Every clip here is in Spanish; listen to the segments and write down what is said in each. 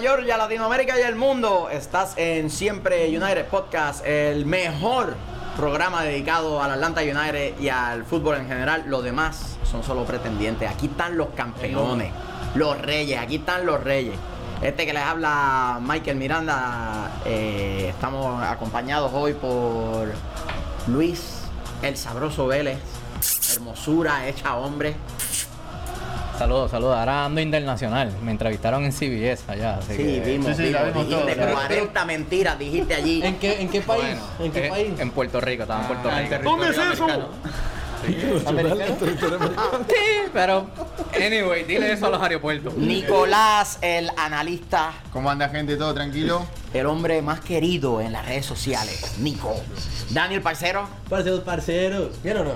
Georgia, Latinoamérica y el mundo. Estás en Siempre United Podcast, el mejor programa dedicado al Atlanta United y al fútbol en general. Los demás son solo pretendientes. Aquí están los campeones, los reyes, aquí están los reyes. Este que les habla Michael Miranda, eh, estamos acompañados hoy por Luis, el sabroso Vélez, hermosura hecha hombre. Saludos, saludos. Ahora ando internacional. Me entrevistaron en CBS allá. Así Sí, que- vimos, sí, sí, vimos, vimos dijiste todo. 40 mentiras, dijiste allí. ¿En qué, en qué país? Bueno, ¿En qué eh, país? En Puerto Rico, estaba en Puerto Ah, Rico. ¿Dónde es eso? Sí, pero. Anyway, dile eso a los aeropuertos. Nicolás, el analista, ¿Cómo anda gente? ¿Todo tranquilo? el hombre más querido en las redes sociales, Nico. Daniel Parcero. Parceros, parceros. ¿Bien o no?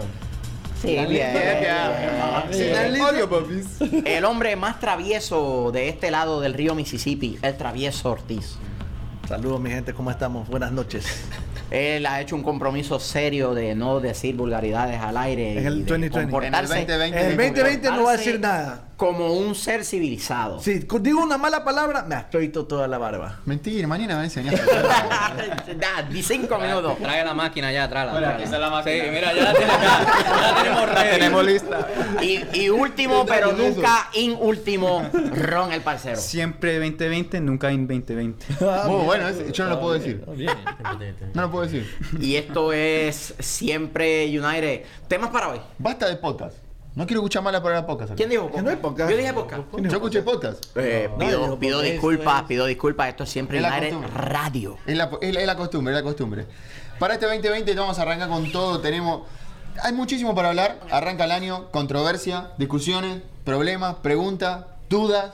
Sí, bien. Odio, papis. El hombre más travieso de este lado del río Mississippi, el travieso Ortiz. Saludos mi gente, ¿cómo estamos? Buenas noches. Él ha hecho un compromiso serio de no decir vulgaridades al aire. En el y de 2020. comportarse En el 2020. En el 2020 no va a decir nada. Como un ser civilizado. Si digo una mala palabra, me afeito toda la barba. Mentira, mañana me enseñaste. Da, di cinco minutos. Trae la máquina ya, tráela. La máquina. Sí, mira, ya la tenemos acá. Ya la tenemos La tenemos lista. Y, y último, pero nunca in último, Ron el parcero. Siempre 2020, nunca en 2020. Muy bueno, ese- yo no lo puedo decir. No lo puedo decir. Y esto es siempre United. Temas para hoy. Basta de podcast. No quiero escuchar malas palabras podcast. ¿Quién dijo Que no hay podcast. Yo dije podcast. Yo escuché podcast. Eh, No, pido yo pido porque disculpas, es- pido disculpas. Esto es siempre Es la costumbre. Radio. Es la, es la- es la costumbre, es la costumbre. Para este 2020 vamos a arrancar con todo. Tenemos. Hay muchísimo para hablar. Arranca el año, controversia, discusiones, problemas, preguntas, dudas,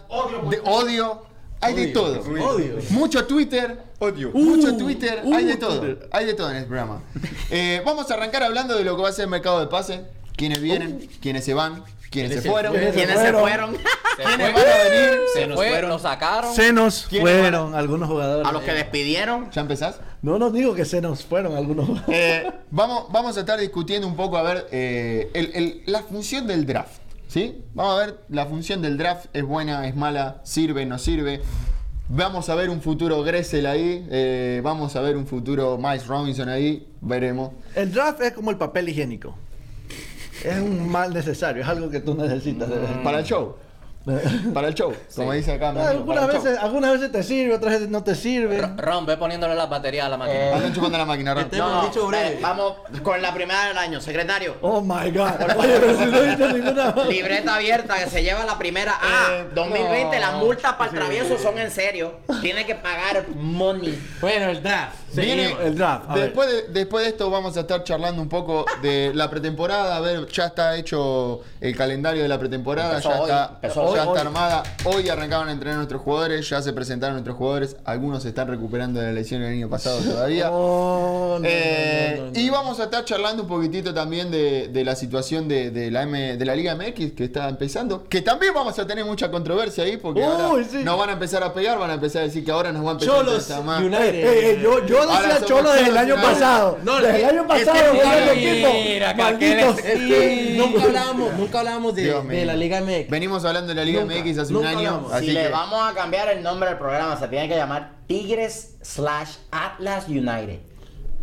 de odio. Hay de todo. Odio. Mucho Twitter. Odio. Mucho Twitter. hay de todo. Hay de todo en el programa. Eh, vamos a arrancar hablando de lo que va a ser el mercado de pase. Quiénes vienen, quiénes se van, quiénes se fueron. ¿Quiénes se fueron? ¿Quiénes van a venir? Se nos fue, fueron. sacaron. Se nos ¿Quiénes fueron algunos jugadores. A los que despidieron. ¿Ya empezás? No, no digo que se nos fueron algunos jugadores. Eh, vamos, vamos a estar discutiendo un poco a ver eh, la función del draft. ¿Sí? Vamos a ver la función del draft. ¿Es buena, es mala? ¿Sirve, no sirve? Vamos a ver un futuro Gressel ahí. eh, vamos a ver un futuro Miles Robinson ahí. Veremos. El draft es como el papel higiénico. Es un mal necesario, es algo que tú necesitas. Para el show. Para el show. Como dice acá. amigo, Algunas veces, algunas veces te sirve, otras veces no te sirve. Ro- Ron, ve poniéndole las baterías a la máquina. Andan chupando la máquina, Ron. Este- Hemos dicho breve. eh, vamos con la primera del año. Secretario. Oh my god. Oye, pero si no he dicho ninguna. Libreta abierta que se lleva la primera. Ah, Eh, 2020, no. las multas para el travieso son en serio. Tiene que pagar money. Bueno, el draft. Viene-. El draft. a ver. Después de, después de esto vamos a estar charlando un poco de la pretemporada. A ver, ya está hecho el calendario de la pretemporada, Empezó ya, hoy, está, empezó ya hoy, está hoy. armada. Hoy arrancaban a entrenar nuestros jugadores, ya se presentaron nuestros jugadores. Algunos se están recuperando de la lesión del año pasado todavía. Oh, no, Eh, no, no, no. Y vamos a estar charlando un poquitito también de, de la situación de, de la M- de la Liga MX que está empezando. Que también vamos a tener mucha controversia ahí porque Uy, ahora sí. nos van a empezar a pegar, van a empezar a decir que ahora nos va a empezar a Cholos interesar más. United. Eh, eh, eh, yo, yo decía desde el año pasado. No, desde el año pasado. nunca hablábamos, nunca hablábamos de, la Liga MX. Venimos hablando de la Liga Nunca, MX hace un año, así si que le vamos a cambiar el nombre del programa, se tiene que llamar Tigres slash Atlas United.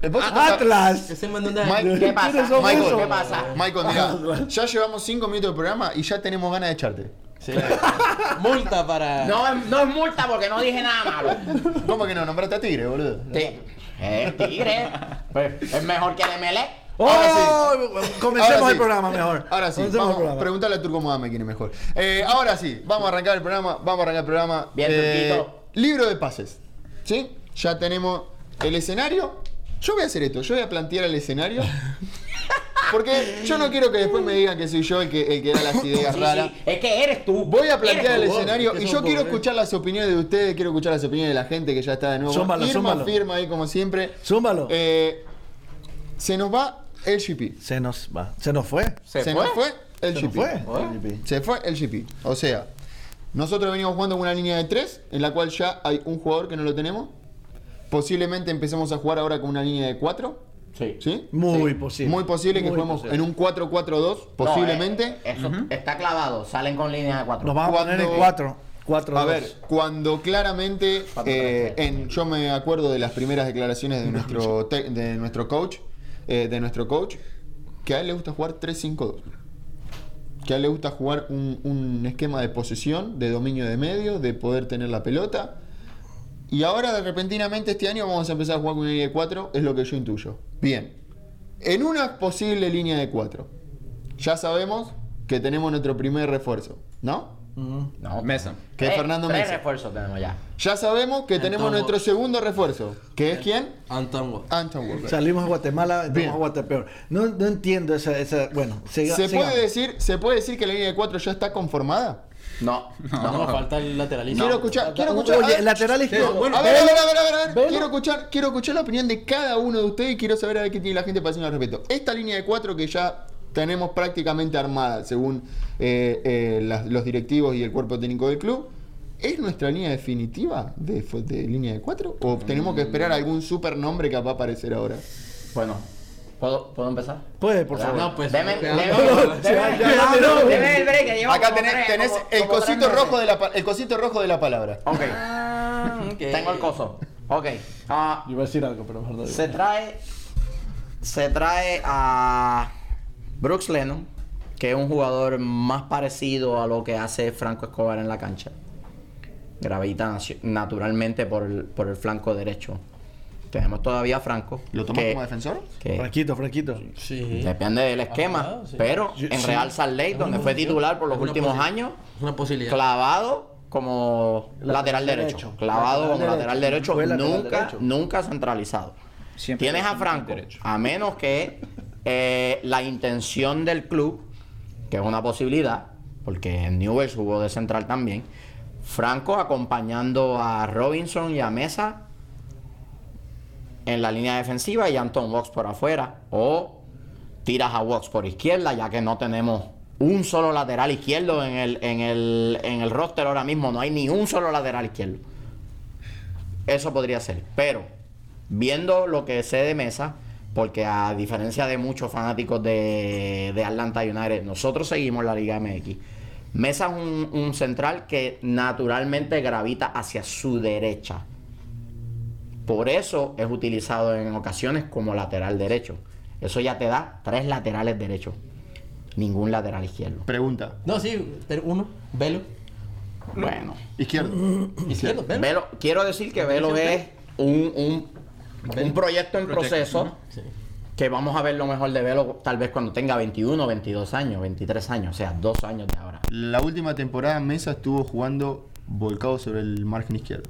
Atlas. Mike, ¿Qué pasa? ¿Quiénes son Michael? ¿Qué pasa? Michael, mira, ya llevamos 5 minutos de programa y ya tenemos ganas de echarte. Sí. Multa para. No, es- no es multa porque no dije nada malo. ¿Cómo que no? Nombraste a Tigre, boludo. Sí. Eh, Tigre. Pues, es mejor que el MLE. Oh, comencemos Ahora sí. el programa mejor. Ahora sí, Comencemos vamos, programa. preguntarle a Turco Mohamed quién es mejor. Eh, ahora sí, vamos a arrancar el programa, vamos a arrancar el programa. Bien, Eh, libro de pases. ¿Sí? Ya tenemos el escenario. Yo voy a hacer esto, yo voy a plantear el escenario. Porque yo no quiero que después me digan que soy yo el que, el que da las ideas Sí, raras. sí, Es que eres tú. Voy a plantear el escenario que y yo quiero pobres. escuchar las opiniones de ustedes, quiero escuchar las opiniones de la gente que ya está de nuevo. Zúmbalo, Irma zúmbalo. firma ahí como siempre. Zúmbalo. Eh, se nos va el GP. Se nos va. Se nos fue. ¿Se, Se fue? nos fue el Se GP. nos fue. Se fue el GP. O sea, nosotros venimos jugando con una línea de 3, en la cual ya hay un jugador que no lo tenemos. Posiblemente empecemos a jugar ahora con una línea de 4. Sí. ¿Sí? Muy Sí. posible. Muy posible que Muy juguemos posible. en un 4-4-2, No, posiblemente. eh, eso está clavado. Salen con línea de cuatro. Nos vamos a poner en Cuando- cuatro. Cuatro A dos. ver, cuando claramente, Cuatro, eh, tres, en, yo me acuerdo de las primeras declaraciones de nuestro, te- de nuestro coach, eh, de nuestro coach, que a él le gusta jugar 3-5-2. Que a él le gusta jugar un, un esquema de posesión, de dominio de medio, de poder tener la pelota. Y ahora, repentinamente, este año vamos a empezar a jugar con una línea de 4, es lo que yo intuyo. Bien. En una posible línea de 4, ya sabemos que tenemos nuestro primer refuerzo, ¿no? No, Mesa. Que es tres- Fernando tres Mesa. refuerzos tenemos ya. Ya sabemos que tenemos Anton nuestro Walker. segundo refuerzo. ¿Que es quién? Anton Walker. Anton Walker. Salimos a Guatemala, entramos a Guatepeor. No, no entiendo esa, esa. Bueno, siga- ¿Se sigamos. puede, decir, ¿Se puede decir que la línea de 4 ya está conformada? No, No, no. falta el lateralista. Quiero escuchar, quiero escuchar. Oye, el lateral izquierdo. a ver, a ver, a ver, a ver, a ver. Velo. Quiero escuchar, quiero escuchar la opinión de cada uno de ustedes y quiero saber a ver qué tiene la gente para decirme al respecto. Esta línea de 4 que ya tenemos prácticamente armada, según eh, eh, las- los directivos y el cuerpo técnico del club, ¿es nuestra línea definitiva de, de línea de 4? ¿O tenemos que esperar algún super nombre que va a aparecer ahora? Bueno, ¿puedo, ¿puedo empezar? Puede, por favor. No, pues. Deme, el break Acá tenés, tres- tenés como- el como cosito rojo de la el cosito rojo de la palabra. Ok, Ah, ok. tengo el coso. Ok. ah, Yo iba a decir algo, pero digo. se trae. Se trae a Brooks Lennon, que es un jugador más parecido a lo que hace Franco Escobar en la cancha. Gravita naturalmente por el, por el flanco derecho. Tenemos todavía a Franco. ¿Lo tomas que- como defensor? que Franquito, Franquito. Sí. Depende del esquema. Sí. Pero Yo- en sí. Real Salt Lake, Es donde fue titular por los últimos posi- años, una posibilidad. clavado como lateral, Lateral derecho. derecho. Clavado Lateral como lateral derecho. Nunca, derecho. nunca centralizado. Siempre Tienes a Franco, derecho. a menos que eh, la intención del club, que es una posibilidad, porque en Newell's jugó de central también, Franco acompañando a Robinson y a Mesa en la línea defensiva y Anton Vox por afuera. O tiras a Vox por izquierda, ya que no tenemos un solo lateral izquierdo en el, en el, en el roster ahora mismo. No hay ni un solo lateral izquierdo. Eso podría ser. Pero, viendo lo que sé de Mesa, porque a diferencia de muchos fanáticos de, de Atlanta United, nosotros seguimos la Liga MX. Mesa es un, un central que naturalmente gravita hacia su derecha. Por eso es utilizado en ocasiones como lateral derecho. Eso ya te da tres laterales derechos. Ningún lateral izquierdo. Pregunta. No, sí, pero uno, velo. Bueno. Izquierdo. Izquierdo, velo. Velo, quiero decir que Velo es un, un, un proyecto en proceso Sí. que vamos a ver lo mejor de Velo tal vez cuando tenga 21, 22 años, 23 años, o sea, dos años de ahora. La última temporada Mesa estuvo jugando volcado sobre el margen izquierdo.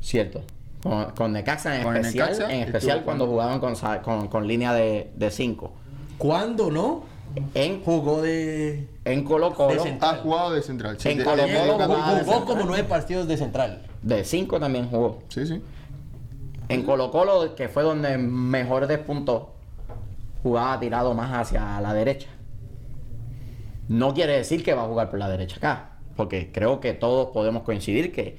Cierto. Con, con Necaxa en Con especial, Necaxa en especial cuando jugando. jugaban con, con, con línea de 5. ¿Cuándo no? En, Jugó de. en Colo De Colo, central. Ha jugado de central. En de- Colo Colo Jugó como nueve partidos de central. de 5 también jugó. Sí, sí. En Colo Colo, que fue donde mejor despuntó, jugaba tirado más hacia la derecha. No quiere decir que va a jugar por la derecha acá, porque creo que todos podemos coincidir que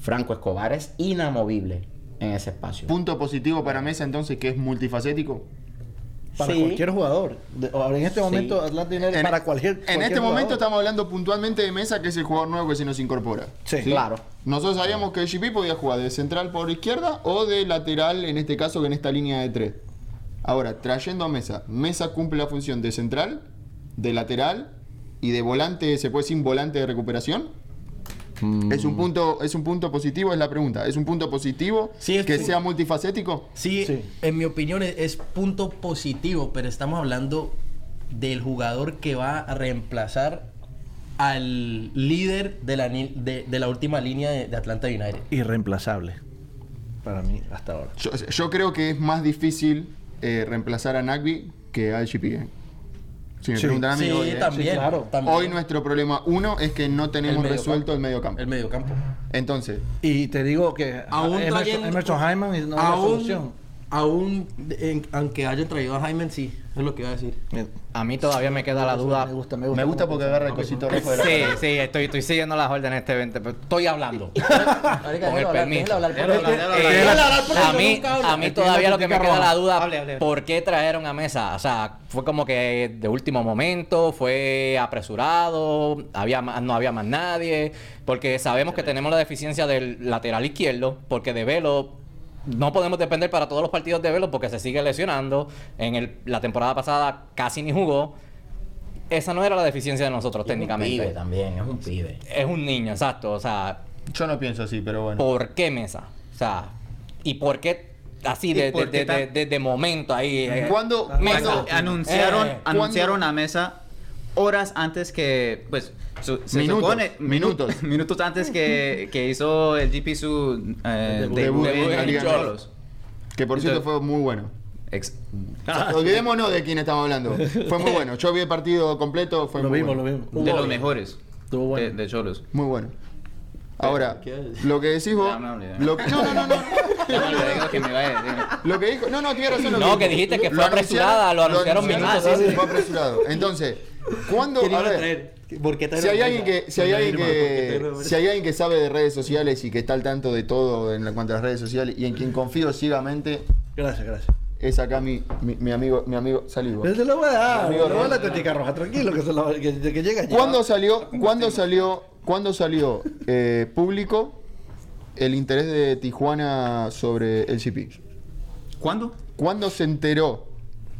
Franco Escobar es inamovible en ese espacio. Punto positivo para Mesa entonces que es multifacético. Para Sí. cualquier jugador. De- ahora, en este Sí. momento, Atlanta United, En, para cualquier. en cualquier este momento estamos hablando puntualmente de Mesa, que es el jugador nuevo que se nos incorpora. Sí. Claro. Nosotros sabíamos que GP podía jugar de central por izquierda o de lateral, en este caso, que en esta línea de tres. Ahora, trayendo a Mesa, Mesa cumple la función de central, de lateral y de volante, se puede decir volante de recuperación. Mm. Es un punto, es un punto positivo, es la pregunta. ¿Es un punto positivo Sí, es que sea multifacético? Sí, Sí. en mi opinión es, es punto positivo, pero estamos hablando del jugador que va a reemplazar al líder de la, de, de la última línea de, de Atlanta United. Irreemplazable. Para mí, hasta ahora. Yo, yo creo que es más difícil eh, reemplazar a Nagby que a GP. Si me Sí. preguntan a mí, Sí, hoy, ¿eh? también, Sí, claro. también. Hoy nuestro problema uno es que no tenemos medio resuelto campo. el medio campo. El medio campo. Entonces, Y te digo que Aún Emerson, trayendo- Emerson Hyman no es la solución. Aún, en- aunque hayan traído a Jaime, sí, es lo que iba a decir. A mí todavía me queda la duda. Me gusta, me gusta. Me gusta porque agarra el cosito rojo de la Sí, sí, estoy, estoy siguiendo las órdenes de este evento, pero estoy hablando. Con el déjalo hablar, permiso. a mí, a mí todavía lo que me queda la duda. ¿por qué trajeron a mesa? O sea, fue como que de último momento, fue apresurado, había más- no había más nadie, porque sabemos que tenemos la deficiencia del lateral izquierdo, porque de Velo no podemos depender para todos los partidos de Velo porque se sigue lesionando. En el- la temporada pasada casi ni jugó. Esa no era la deficiencia de nosotros técnicamente. pibe también, es un pibe. Es un niño, exacto. O sea, Yo no pienso así, pero bueno. ¿por qué mesa? O sea, ¿y por qué así ¿Y de, de, qué de, tan- de- de momento ahí? eh, ¿Cuándo- mesa? cuándo- anunciaron, Eh, anunciaron a mesa horas antes que, pues, su- se Minutos, supone, minutos. minutos antes que, que hizo el GP su eh, Debut debut en la en Liga Cholos. Que por cierto fue muy bueno. Ex- Olvidémonos de quién estamos hablando. Fue muy bueno. Yo vi el partido completo, fue Lo muy vimos, bueno. lo vimos. de los mejores Estuvo bueno. de, de Cholos. Muy bueno. Ahora, lo que decís vos. Lo que, no, no, no, no. Lo que dijo. No, no, tienes razón. lo No, que dijiste que fue apresurada, lo anunciaron minutos sí, fue apresurado. Entonces, ¿cuándo? ¿Quién A iba a ver, traer? ¿Por qué si hay alguien que, si hay alguien ¿Por qué que, si hay alguien que sabe de redes sociales y que está al tanto de todo en la- cuanto a las redes sociales y en quien confío ciegamente, Gracias, gracias. es acá mi, mi, mi amigo, mi amigo Salivo. Pero se lo voy a dar. Amigo Le voy a la tetica roja, tranquilo, que, se lo, que, que llega ya. ¿Cuándo salió, cuándo salió, cuándo salió eh, público el interés de Tijuana sobre el CP? ¿Cuándo? ¿Cuándo se enteró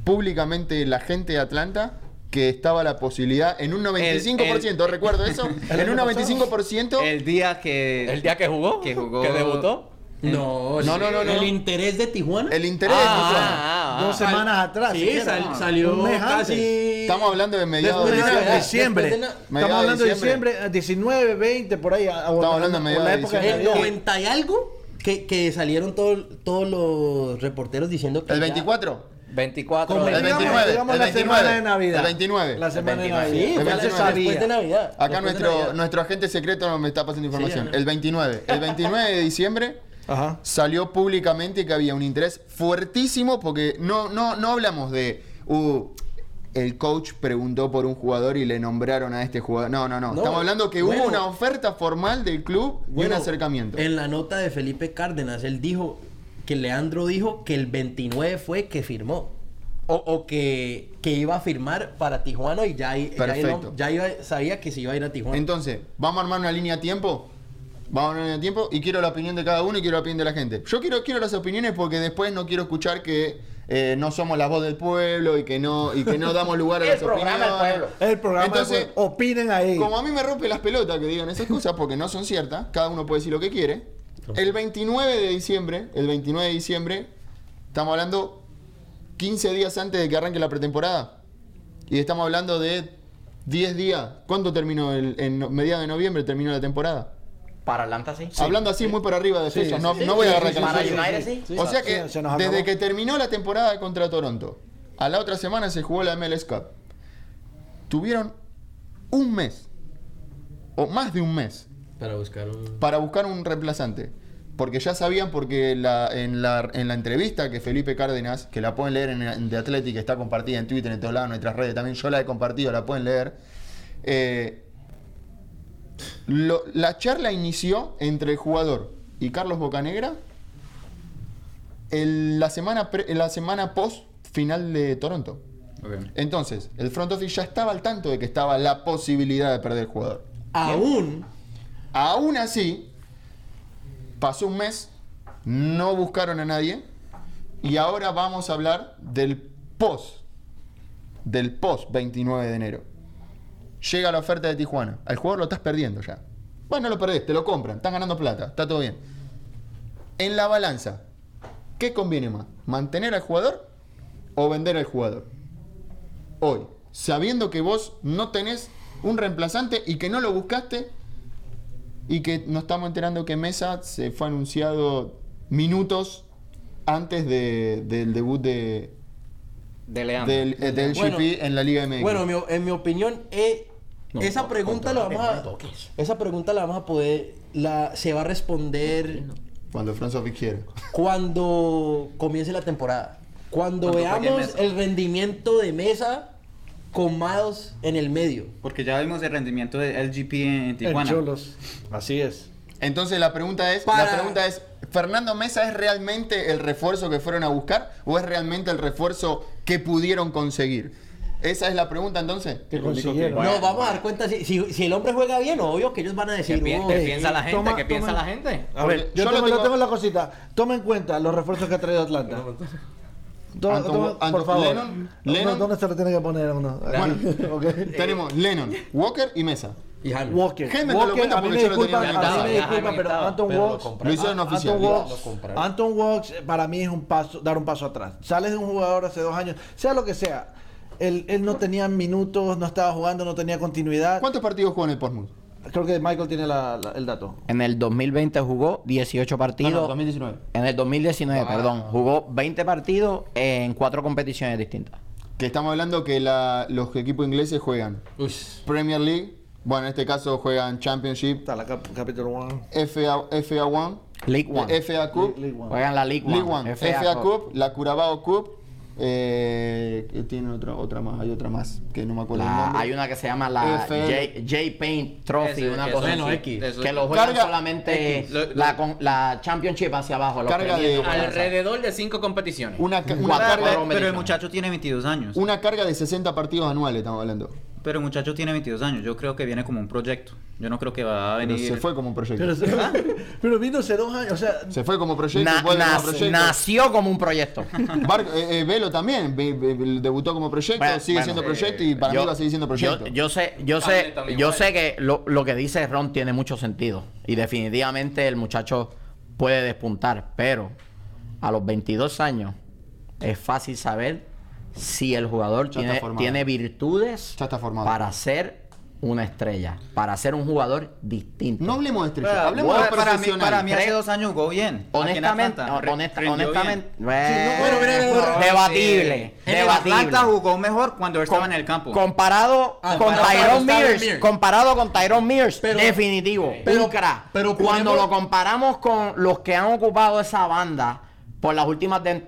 públicamente la gente de Atlanta que estaba la posibilidad en un 95%, recuerdo eso, en un 95%? El día que ¿El día que jugó? que jugó ¿Que debutó? No, No, no, no, no. El interés de Tijuana. el interés de Tijuana. Ah, ah, Dos ah. semanas atrás. Sí, sal- salió Un mes casi. Estamos hablando de mediados de diciembre. de Estamos hablando de diciembre. diciembre, eh, 19, 20, por ahí. Estamos hablando de mediados de diciembre. El 90 y algo que, que salieron todo- todos los reporteros diciendo que. ¿El ya- 24? 24 Como El digamos, 29, digamos el la 29, semana de Navidad. el 29. La semana de Navidad. 29. Sí, El 29. después de Navidad. Acá Después de nuestro, Navidad. nuestro agente secreto me está pasando información. Sí, el 29. El 29 de diciembre Ajá. salió públicamente que había un interés fuertísimo porque no, no, no hablamos de uh, el coach preguntó por un jugador y le nombraron a este jugador. No, no, no. No, Estamos hablando que bueno. hubo una oferta formal del club y Bueno, un acercamiento. En la nota de Felipe Cárdenas, él dijo que Leandro dijo que el 29 fue que firmó. O, o que, que iba a firmar para Tijuana y ya, ya, Perfecto. ya iba- sabía que se iba a ir a Tijuana. Entonces, ¿vamos a armar una línea a tiempo? Vamos a armar una línea a tiempo y quiero la opinión de cada uno y quiero la opinión de la gente. Yo quiero, quiero las opiniones porque después no quiero escuchar que eh, no somos la voz del pueblo y que no, y que no damos lugar a las opiniones. El programa. Entonces, pues, opinen ahí. Como a mí me rompe las pelotas que digan esas cosas porque no son ciertas, cada uno puede decir lo que quiere. El 29 de diciembre, el 29 de diciembre, estamos hablando 15 días antes de que arranque la pretemporada. Y estamos hablando de 10 días. ¿Cuándo terminó? El, en mediados de noviembre terminó la temporada. Para Atlanta sí. Hablando así muy por arriba de Sí, no, sí, no voy a agarrar sí, Para canciones. United sí. Sí, O sea sí, que desde que terminó la temporada contra Toronto, a la otra semana se jugó la MLS Cup. Tuvieron un mes, o más de un mes, Para buscar un. para buscar un reemplazante. Porque ya sabían, porque la- en, la, en la entrevista que Felipe Cárdenas, que la pueden leer en, en The Athletic, está compartida en Twitter, en todos lados, en nuestras redes, también yo la he compartido, la pueden leer. eh, lo- la charla inició entre el jugador y Carlos Bocanegra el- la, semana pre- la semana post final de Toronto. Entonces, el front office ya estaba al tanto de que estaba la posibilidad de perder el jugador. Aún. Aún así, pasó un mes, no buscaron a nadie y ahora vamos a hablar del post, del post 29 de enero. Llega la oferta de Tijuana, al jugador lo estás perdiendo ya. Bueno, no lo perdés, te lo compran, están ganando plata, está todo bien. En la balanza, ¿qué conviene más? ¿Mantener al jugador o vender al jugador? Hoy, sabiendo que vos no tenés un reemplazante y que no lo buscaste y que nos estamos enterando que Mesa se fue anunciado minutos antes de- del debut de, de Leandro. del, eh, del Bueno, GP en la Liga MX. Bueno, en mi, en mi opinión, eh, esa pregunta la vamos a. Esa pregunta la vamos a poder. La, se va a responder Cuando Franzovic quiere. Cuando comience la temporada. Cuando Cuando veamos el rendimiento de mesa con Miles en el medio. Porque ya vimos el rendimiento de LGP en El Tijuana. Cholos. Así es. Entonces la pregunta es, Para- la pregunta es, ¿Fernando Mesa es realmente el refuerzo que fueron a buscar o es realmente el refuerzo que pudieron conseguir? Esa es la pregunta entonces. Que consiguieron. no, vamos a dar cuenta si, si, si el hombre juega bien, obvio que ellos van a ¿Qué, decir. pi- "Oh, qué piensa la gente? toma- ¿Qué piensa toma- la gente? A ver, yo, yo tengo, lo yo tengo- tengo la cosita. Toma en cuenta los refuerzos que ha traído Atlanta. Toma- Anton- toma, Anton- por favor. Lennon- ¿Dónde- Lennon- ¿Dónde se lo tiene que poner uno? Bueno. Ok. Tenemos Lennon, Walker y Mesa. Y. Walker. Lo Walker, a mí me lo disculpa, tenía a mí me disculpa, pero. Anton Pero Walks. Lo hicieron a- oficial. Anton Walks. Anton Walks para mí es un paso, dar un paso atrás. Sales de un jugador hace dos años, sea lo que sea. Él, él no tenía minutos, no estaba jugando, no tenía continuidad. ¿Cuántos partidos jugó en el Portsmouth? Creo que Michael tiene la- la- el dato. En el 2020 jugó 18 partidos. No, no, 2019. En el 2019, perdón. Jugó 20 partidos en cuatro competiciones distintas. Que estamos hablando que la- los equipos ingleses juegan Uy. Premier League, bueno, en este caso juegan Championship, Está la cap- capítulo 1. FA, FA One, League One. FA Cup, League One. Juegan la League One. League One, FA, Cup, la Curabao Cup, eh, que tiene otra, otra más, hay otra más que no me acuerdo el La- nombre. hay una que se llama la FL. J, J Paint Trophy, Ese- una eso, cosa bueno, así. X. Eso- Que lo juegan Carga- solamente X. Lo- la, con- la Championship hacia abajo. Carga de-. Alrededor de cinco competiciones. Una, una carga. Pero el muchacho tiene 22 años. una carga de 60 partidos anuales, estamos hablando. Pero el muchacho tiene 22 años. Yo creo que viene como un proyecto. Yo no creo que va a Pero venir. se fue como un proyecto. Pero, pero vino hace dos años, o sea, Se fue como proyecto, Na- vuelve como nac- proyecto. nació como un proyecto. Bar- eh, eh, Velo también, debutó como proyecto, Bueno, sigue bueno, siendo eh, proyecto y para yo- mí va a seguir siendo proyecto. Yo, yo sé, yo sé, también yo sé que lo, lo que dice Ron tiene mucho sentido. Y definitivamente el muchacho puede despuntar. Pero a los 22 años es fácil saber si el jugador tiene, virtudes para ser una estrella, para ser un jugador distinto. no hablemos de estrella, Para, hablemos de para, mí, para mí hace dos años jugó bien. Honestamente, no, honesta- bien. honestamente, mira. debatible, debatible. Atlanta jugó mejor cuando él estaba en el campo. Comparado Ah, con Tyrone Mears, Mears. comparado con Tyrone Mears, Pero- definitivo, pero- un crack. pero cuando ponemos- lo comparamos con los que han ocupado esa banda por las últimas de-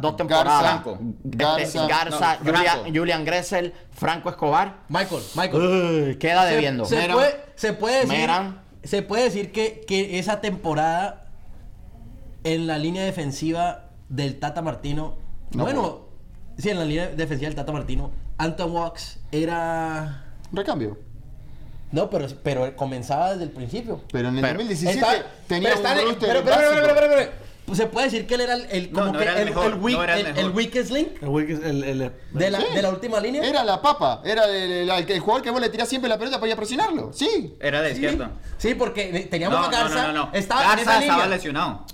dos temporadas, Franco. este, Garza. Garza, No, Julia- Franco. Julian Gressel, Franco Escobar, Michael, Michael. uy, queda debiendo. Se, Meran. puede, se puede decir, Meran. se puede decir que, que esa temporada en la línea defensiva del Tata Martino, No bueno, sí, en la línea defensiva del Tata Martino, Anton Walks era... Recambio. No, pero, pero comenzaba desde el principio. Pero en el Pero- 2017 Está- tenía pero un está- pero, pero, pero, pero, pero, pues se puede decir que él era el, como no que era el el, mejor, el weak- no era el el- mejor. el weakest link el Wiggins, el, el- de la, Sí. de la última línea. Era la papa, era el, el- el- el jugador que vos le tirás siempre la pelota para ir a presionarlo. Sí. Era de izquierda. Sí, porque teníamos No, a Garza. no, no, no. Estaba en Garza esa estaba línea. lesionado.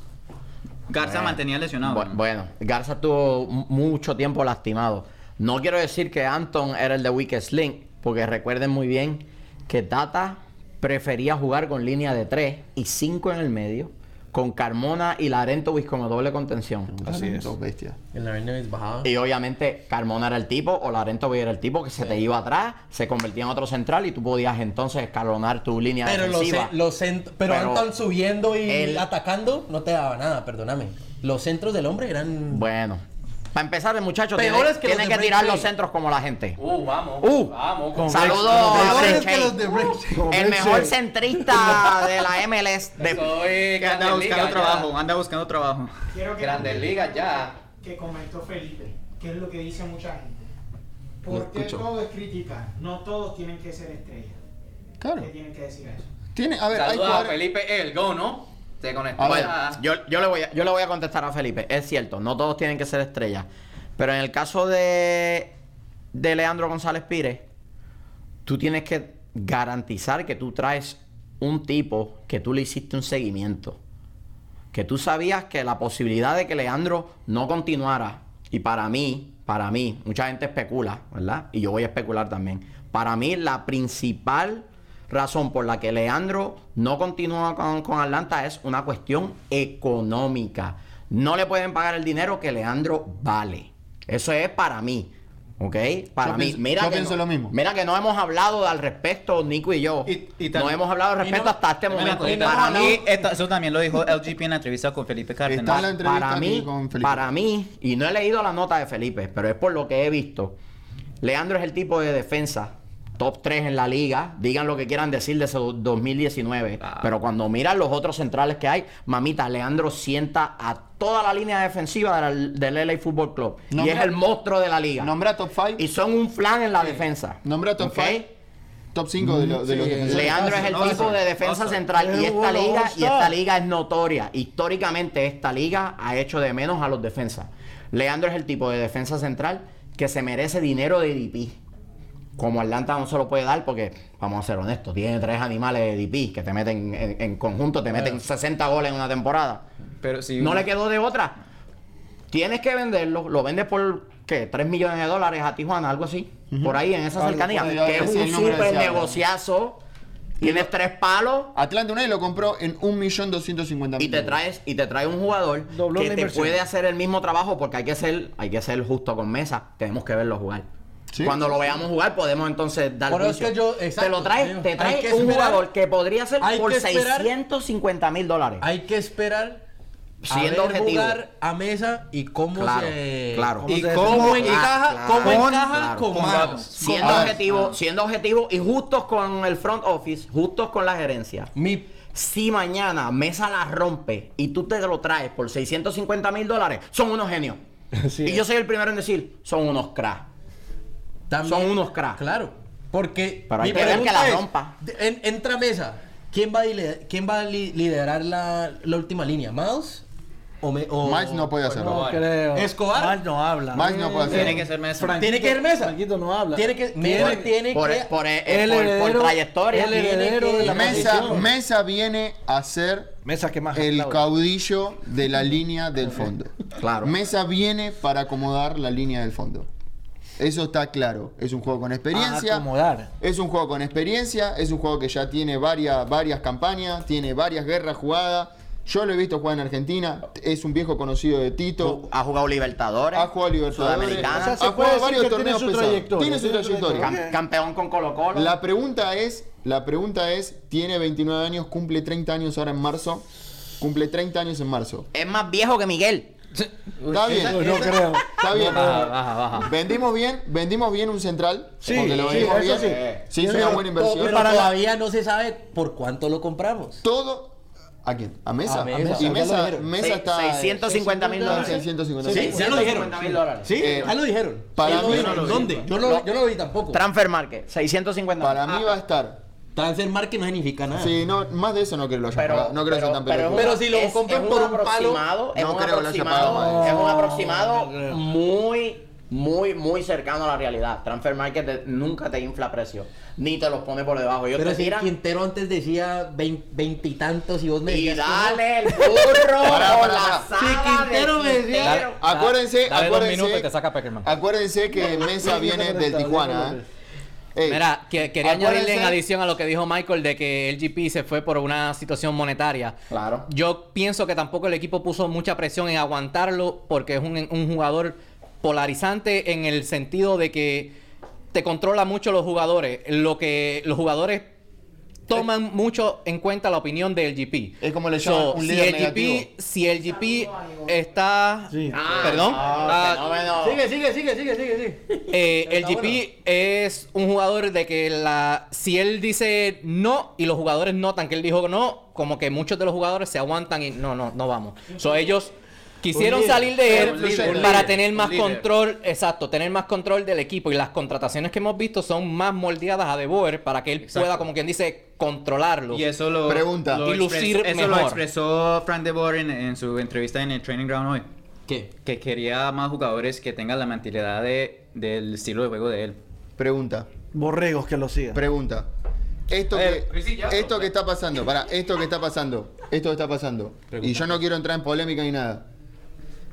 Garza Bueno. mantenía lesionado. Bu- Bueno, Garza tuvo mucho tiempo lastimado. No quiero decir que Anton era el de Weakest Link, porque recuerden muy bien que Tata prefería jugar con línea de 3 y 5 en el medio, con Carmona y Larentovic como doble contención. Así es. Dos bestias. En la línea bajaba. Y obviamente Carmona era el tipo o Larentovic era el tipo que se te iba atrás, se convertía en otro central y tú podías entonces escalonar tu línea Pero los, defensiva. los cent- pero, Pero Anton subiendo y atacando no te daba nada, perdóname. Los centros del hombre eran. Bueno, para empezar el muchacho tiene, que tiene tirar los centros como la gente. Uh, vamos. Uh, vamos. con Saludos El mejor centrista de la MLS. de- es Que anda buscando trabajo, ya. anda buscando trabajo. Quiero que, Grandes Ligas ya. que comentó Felipe, que es lo que dice mucha gente. Porque todo es criticar, no todos tienen que ser estrellas. Claro. ¿Qué tienen que decir eso? Tiene, a ver, hay Saludos a. Felipe El Go, ¿no? Conectó. A. Yo, yo, le voy a, yo le voy a contestar a Felipe. Es cierto, no todos tienen que ser estrellas. Pero en el caso de, de Leandro González Pires, tú tienes que garantizar que tú traes un tipo que tú le hiciste un seguimiento. Que tú sabías que la posibilidad de que Leandro no continuara, y para mí, para mí, mucha gente especula, ¿verdad? Y yo voy a especular también. Para mí, la principal razón por la que Leandro no continúa con, con Atlanta es una cuestión económica. No le pueden pagar el dinero que Leandro vale. Eso es para mí. ¿Ok? Para Yo mí, pienso- mira yo que pienso no, lo mismo. Mira que no hemos hablado al respecto, Nico y yo. Y- y no hemos hablado al respecto no- hasta este momento. y Para no, mí, no, esta- eso también lo dijo LGP en la entrevista con Felipe Cárdenas. para mí, con Felipe. para mí, y no he leído la nota de Felipe, pero es por lo que he visto. Leandro es el tipo de defensa top 3 en la liga. Digan lo que quieran decir de ese do- 2019. Ah. Pero cuando miran los otros centrales que hay, mamita, Leandro sienta a toda la línea defensiva del, del LA Football Club. y es el monstruo de la liga. Nombra top 5. y son un flan en la defensa. Nombra top ¿Ok? 5. Top 5 de, los de los sí, defensores. Leandro es el tipo de defensa central y Es esta liga y esta liga es notoria. Históricamente esta liga ha hecho de menos a los defensas. Leandro es el tipo de defensa central que se merece dinero de DP. Como Atlanta no se lo puede dar porque, vamos a ser honestos, tiene tres animales de DP que te meten en, en conjunto, te meten 60 goles en una temporada. Pero si No uno- le quedó de otra. Tienes que venderlo, lo vendes por ¿qué? 3 millones de dólares a Tijuana, algo así. Por ahí, en esa cercanía. que es un deseable. negociazo. Tienes tres palos Atlanta United lo compró en 1.250.000. y te traes y te trae un jugador Dobló que te puede hacer el mismo trabajo porque hay que ser hay que ser justo con Mesa tenemos que verlo jugar Sí. cuando lo veamos jugar podemos entonces dar Por eso es juicio. que yo- te exacto, lo traes amigo. te que un esperar- jugador que podría ser hay por esperar- 650 mil dólares Hay que esperar a Siendo ver objetivo. jugar a mesa y cómo Claro, se claro. y cómo defiende. encaja, cómo con manos. siendo Con- objetivo Ah. siendo objetivo y justos con el front office justos con la gerencia Mi si mañana Mesa la rompe y tú te lo traes por 650 mil dólares, son unos genios. Sí. y yo soy el primero en decir, son unos cracks. También- Son unos cracks. Claro, porque Pero hay mi que ver que la es, rompa. en- entra mesa. ¿Quién va a liderar, quién va a li- liderar la, la última línea? ¿Miles? O, me- o- Miles no puede hacerlo. No creo. Escobar. Miles no habla. Miles no puede hacerlo. tiene que ser Mesa. Tiene que ser mesa. Franquito no habla. Tiene que, Mesa tiene por, que por, eh, el por- por heredero- trayectoria. el tiene heredero que- de la Mesa. Mesa viene a ser Mesa que más el caudillo de la línea del fondo. Claro. Mesa viene para acomodar la línea del fondo. Eso está claro. Es un juego con experiencia. A acomodar. Es un juego con experiencia. Es un juego que ya tiene varias, varias campañas. Tiene varias guerras jugadas. Yo lo he visto jugar en Argentina. Es un viejo conocido de Tito. Ha jugado Libertadores. Ha jugado Libertadores. Sudamericana. O sea, se ha jugado varios tiene torneos su pesados. trayectoria, Tiene su tiene su trayectoria. Cam- campeón con Colo Colo. La pregunta es, la pregunta es, tiene 29 años, cumple 30 años ahora en marzo. Cumple 30 años en marzo. Es más viejo que Miguel. Está bien. No, creo. Está bien. Baja, baja, baja. Vendimos bien, vendimos bien un central. Sí, porque lo sí, vendimos eso bien. sí. Sí, es una buena inversión. Pero Para la- todavía no se sabe por cuánto lo compramos. Todo. ¿A quién? ¿A Mesa? A Mesa. Y Mesa. Mesa está. 650 mil dólares. 650 Sí, mil. ya lo dijeron. 650 mil dólares. Sí, Eh, ya lo dijeron. para Sí, mí- ¿Dónde? Yo no, yo no lo vi tampoco. Transfer Market, 650 Para mí va a estar. Transfer market no significa nada. Sí, no, más de eso no creo que lo haya Pero, pagado. No creo que sea tan pelotudo. Pero si lo es- compran es por un palo, es no un creo que lo haya pagado más. es un aproximado no muy, muy, muy cercano a la realidad. Transfer Market te- nunca te infla precio, ni te los pone por debajo. Ellos Pero te si tiran Quintero antes decía vein- veintitantos y vos me y decías que no. dale el burro pará, la sala Si Quintero de me decía- Quintero. Acuérdense, Dale dos acuérdense. minutos y te saca Peckerman. Acuérdense que Mesa viene del Tijuana. ¿eh? Ey, Mira, que, quería añadirle en adición a lo que dijo Michael de que el GP se fue por una situación monetaria. Claro. Yo pienso que tampoco el equipo puso mucha presión en aguantarlo porque es un, un jugador polarizante en el sentido de que te controla mucho los jugadores. Lo que los jugadores toman mucho en cuenta la opinión del GP. Es como le llaman un si líder el negativo. GP, si el GP está Sí. Ah, Perdón. Ah. Sigue, sigue, sigue, sigue, sigue, sigue. eh, el Está GP es un jugador de que la si él dice no y los jugadores notan que él dijo no, como que muchos de los jugadores se aguantan y no, no, no vamos. So, ellos quisieron líder. salir de él líder, para líder, tener más control, exacto, tener más control del equipo y las contrataciones que hemos visto son más moldeadas a De Boer para que él Exacto. pueda, como quien dice, controlarlo. Y eso lo, Pregunta. lo Y lucir expres- eso lo mejor. expresó Frank de Boer en, en su entrevista en el Training Ground hoy. ¿Qué? Que quería más jugadores que tengan la mentalidad de, del estilo de juego de él. Pregunta. Borregos que lo sigan. Pregunta. Esto Eh, que, esto que está pasando, para, esto que está pasando, esto que está pasando, y yo no quiero entrar en polémica ni nada.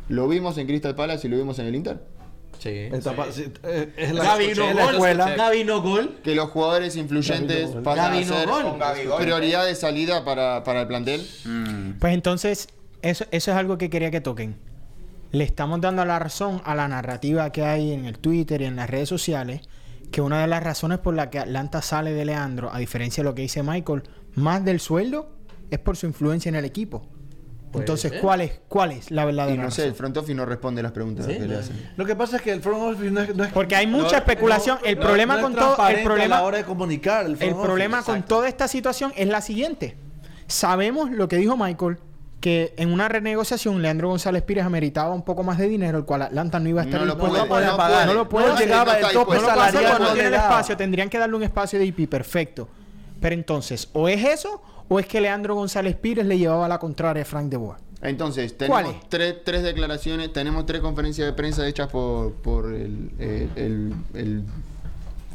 Lo vimos en Crystal Palace y lo vimos en el Inter. Sí. Sí, eh, es la, Gaby es no la gol. escuela. Gaby no gol. Que los jugadores influyentes Gaby no gol. pasan Gaby a no ser Gaby Gol. prioridad de salida para, para el plantel. Mm. Pues entonces, eso, eso es algo que quería que toquen. le estamos dando la razón a la narrativa que hay en el Twitter y en las redes sociales, que una de las razones por la que Atlanta sale de Leandro, a diferencia de lo que dice Michael, más del sueldo, es por su influencia en el equipo. Entonces, ¿cuál es, ¿cuál es la Y verdadera no sé, razón? el front office no responde las preguntas Sí, que le hacen. Lo que pasa es que el front office no es, no es- Porque hay mucha no- especulación. no- el problema no es con todo, el problema, a la hora de comunicar. El, front el problema office. con toda esta situación es la siguiente. Sabemos lo que dijo Michael, que en una renegociación Leandro González Pires ameritaba un poco más de dinero, el cual Atlanta no iba a estar No lo puede, a no pagar. No lo puede No llegaba el tope. No salarial, no no tiene el espacio. Tendrían que darle un espacio de IP. Perfecto. Pero entonces, o es eso, o es que Leandro González Pires le llevaba la contraria a Frank de Boer. Entonces, ¿Cuál tenemos es? tres, tres declaraciones, tenemos tres conferencias de prensa hechas por, por el, el- el- el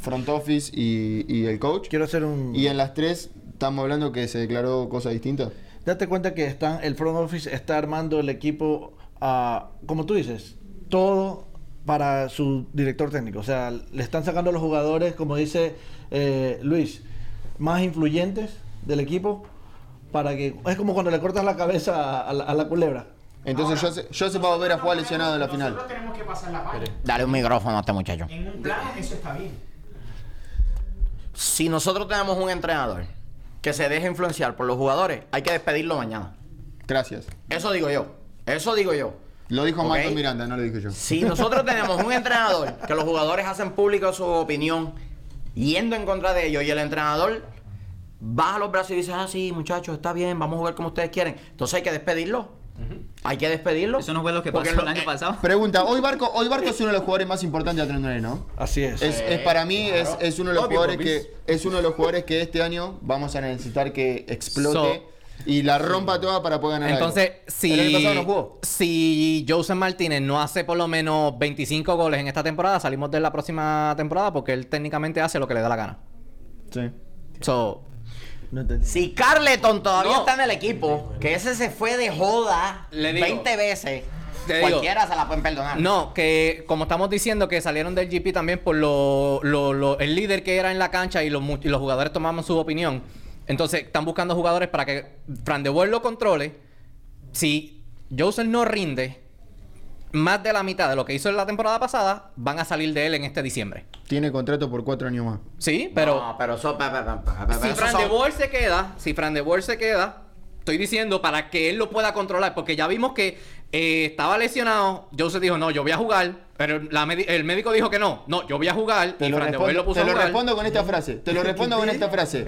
front office y, y el coach. Quiero hacer un... Y en las tres estamos hablando que se declaró cosas distintas. Date cuenta que están, el front office está armando el equipo, ah, como tú dices, todo para su director técnico. O sea, le están sacando a los jugadores, como dice eh, Luis, más influyentes del equipo para que... Es como cuando le cortas la cabeza a la, a la culebra. Entonces yo se, yo se va a ver a jugar lesionado en la final. Nosotros tenemos que pasar la página. Dale un micrófono a este muchacho. En un plan, eso está bien. Si nosotros tenemos un entrenador que se deja influenciar por los jugadores, hay que despedirlo mañana. Gracias. Eso digo yo. Eso digo yo. Lo dijo Ok. Michael Miranda, no lo dije yo. Si nosotros tenemos un entrenador que los jugadores hacen público su opinión yendo en contra de ellos y el entrenador baja los brazos y dice, ah, sí, muchachos, está bien, vamos a jugar como ustedes quieren. Entonces hay que despedirlo. Hay que despedirlo. Eso no fue lo que pasó lo- el año eh, pasado. Pregunta, hoy Barco, hoy Barco es uno de los jugadores más importantes de Atlético, ¿no? Así es. Es, es para mí es, es uno de los Obvio, jugadores que es uno de los jugadores que este año vamos a necesitar que explote y la rompa toda para poder ganar. algo. Entonces, si, El no jugó. si Joseph Martínez no hace por lo menos 25 goles en esta temporada, salimos de la próxima temporada porque él técnicamente hace lo que le da la gana. Sí. So, No. Si Carleton todavía No. está en el equipo, que ese se fue de joda Le digo. 20 veces, Te digo. cualquiera se la pueden perdonar. no, que como estamos diciendo que salieron del GP también por lo, lo- lo- el líder que era en la cancha y los, mu- y los jugadores tomaban su opinión. Entonces, están buscando jugadores para que Fran de Boer lo controle. Si Joseph no rinde más de la mitad de lo que hizo en la temporada pasada, van a salir de él en este diciembre. Tiene contrato por cuatro años más. Sí, pero No, pero eso, pe- pe- pe- pe- pe- si Fran son- de Boer se queda, si Fran de Boer se queda, estoy diciendo para que él lo pueda controlar, porque ya vimos que eh, estaba lesionado, Joseph dijo, no, yo voy a jugar, pero la el médico dijo que no, no, yo voy a jugar, Te y lo, Fran de Boer respondo, lo puso te a lo jugar. respondo con esta frase. Te lo respondo con esta frase.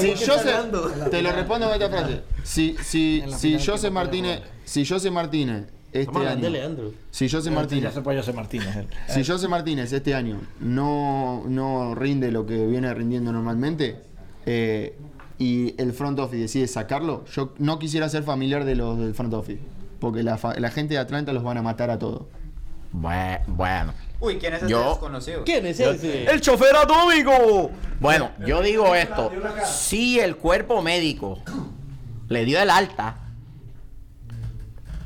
Si Joseph, te lo respondo con esta frase. Si, si, si Martínez, si José Martínez este de año, Leandro. si José Martínez, se fue José Martínez. él. si José Martínez este año no, no rinde lo que viene rindiendo normalmente eh, y el front office decide sacarlo, yo no quisiera ser familiar de los del front office. Porque la, gente de Atlanta los van a matar a todos. Bue- Bueno. Uy, ¿quién es ese Yo- desconocido? ¿Quién es ese? ¡El chofer atómico! Bueno, yo digo esto. Si el cuerpo médico le dio el alta,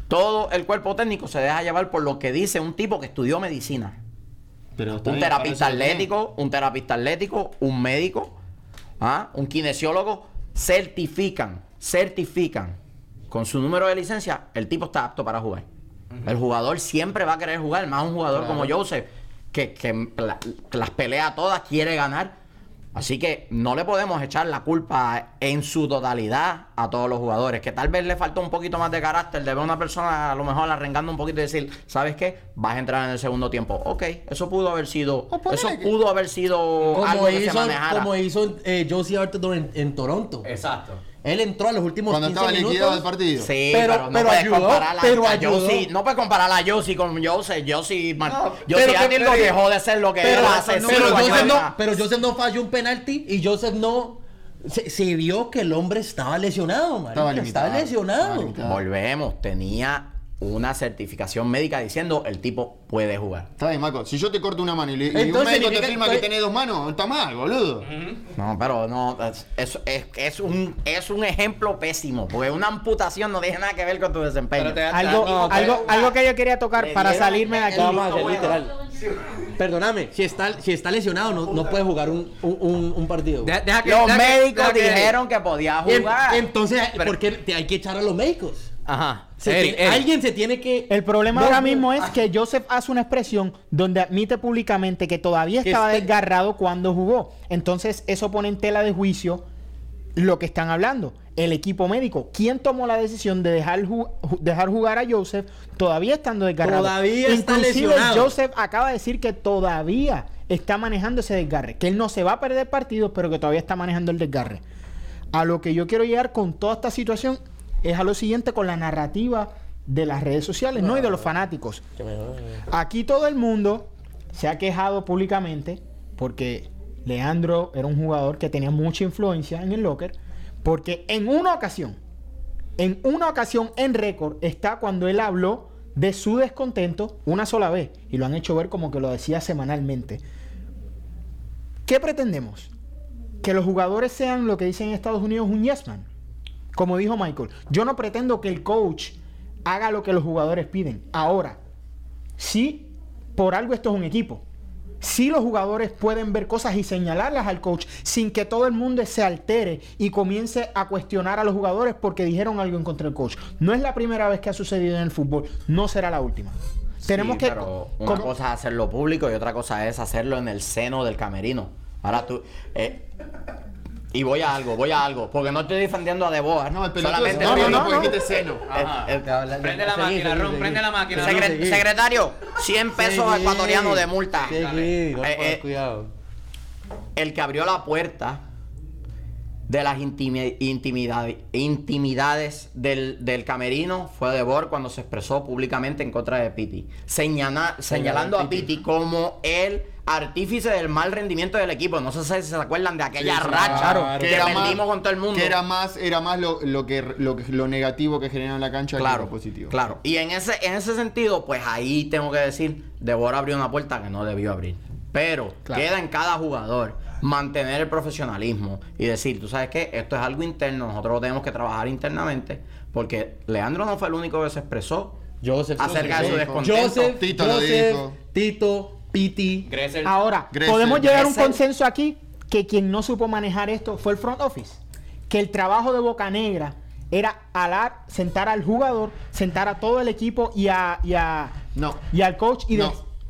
todo el cuerpo técnico se deja llevar por lo que dice un tipo que estudió medicina. Pero Un terapista atlético, un terapista atlético, un médico, ¿ah? un kinesiólogo, certifican, certifican con su número de licencia, el tipo está apto para jugar. El jugador siempre va a querer jugar, más un jugador como Joseph, que, que la- que las pelea todas, quiere ganar. Así que no le podemos echar la culpa en su totalidad a todos los jugadores. Que tal vez le faltó un poquito más de carácter de ver a una persona a lo mejor arrengando un poquito y decir, ¿sabes qué? Vas a entrar en el segundo tiempo. Ok, eso pudo haber sido. Eso pudo haber sido algo Como que se hizo, manejara. como hizo eh, Josie Arthur en, en Toronto. Exacto. Él entró a los últimos Cuando 15 estaba minutos. liquidado el partido. Sí, Pero- pero, no pero ayudó, comparar a, pero a ayudó. Josie- no puedes comparar a Josie con Joseph. Josie, man, Josie pero- lo dejó de ser lo que Pero, era hace pero Joseph no, atrás. pero Joseph no falló un penalti y Joseph no. Se, se vio que el hombre estaba lesionado, marica. Estaba lesionado. Estaba. Volvemos, tenía una certificación médica diciendo el tipo puede jugar. Está bien, Marco. Si yo te corto una mano y, le- y un médico te filma que- que tenés dos manos, está mal, boludo. No, pero no, es, es, es- un, es un ejemplo pésimo, porque una amputación no tiene nada que ver con tu desempeño. Pero te- Algo, No, algo, algo que yo quería tocar para salirme de aquí. Vamos a hacer literal. Perdóname, si está, si está lesionado no, no puede jugar un, un, partido. Deja- deja que- Los deja médicos que- dijeron que podía En- jugar. entonces, Pero- ¿por qué te hay que echar a los médicos? Ajá. Se Eric, ti- Eric. Alguien se tiene que. El problema No, ahora mismo es que Joseph hace una expresión donde admite públicamente que todavía estaba está- desgarrado cuando jugó. Entonces, eso pone en tela de juicio lo que están hablando. El equipo médico. ¿Quién tomó la decisión de dejar, ju- ju- dejar jugar a Joseph todavía estando desgarrado? Todavía está Inclusive lesionado. Joseph acaba de decir que todavía está manejando ese desgarre. Que él no se va a perder partidos, pero que todavía está manejando el desgarre. A lo que yo quiero llegar con toda esta situación es a lo siguiente con la narrativa de las redes sociales, no y de los fanáticos. Aquí todo el mundo se ha quejado públicamente porque Leandro era un jugador que tenía mucha influencia en el locker, porque en una ocasión, en una ocasión en récord está cuando él habló de su descontento una sola vez y lo han hecho ver como que lo decía semanalmente. ¿Qué pretendemos? Que los jugadores sean lo que dicen en Estados Unidos un yes man. Como dijo Michael, yo no pretendo que el coach haga lo que los jugadores piden. Ahora, sí, por algo esto es un equipo. Sí los jugadores pueden ver cosas y señalarlas al coach sin que todo el mundo se altere y comience a cuestionar a los jugadores porque dijeron algo en contra del coach. No es la primera vez que ha sucedido en el fútbol, no será la última. Tenemos que... pero una cosa es hacerlo público y otra cosa es hacerlo en el seno del camerino. Ahora tú. eh, y voy a algo, voy a algo. Porque no estoy defendiendo a De Boer. No, el pelotudo solamente no, porque no. dijiste seno. Prende la máquina, Ron, prende la máquina. Secretario, 100 pesos ecuatorianos de multa. Sí, no, Eh, eh, cuidado. el que abrió la puerta de las intimi- intimidad- intimidades del, del camerino fue Debor cuando se expresó públicamente en contra de Piti, señala- señalando a Piti como el artífice del mal rendimiento del equipo. No sé si se acuerdan de aquella Sí, racha claro. que, era perdimos más- con todo el mundo. Que era más, era más lo, lo que, lo, que- lo negativo que generó en la cancha que Claro, lo positivo. claro. Y en ese, en ese sentido, pues ahí tengo que decir, Debor abrió una puerta que no debió abrir. Pero Claro. queda en cada jugador mantener el profesionalismo y decir, tú sabes qué, esto es algo interno, nosotros lo tenemos que trabajar internamente, porque Leandro no fue el único que se expresó Joseph acerca de su descontento. Joseph, Tito lo Joseph, dijo. Tito, Piti. Gressel. Ahora, Gressel, podemos llegar a un consenso aquí que quien no supo manejar esto fue el front office. Que el trabajo de Boca Negra era alar, sentar al jugador, sentar a todo el equipo y, a, y, a- No. y al coach y de-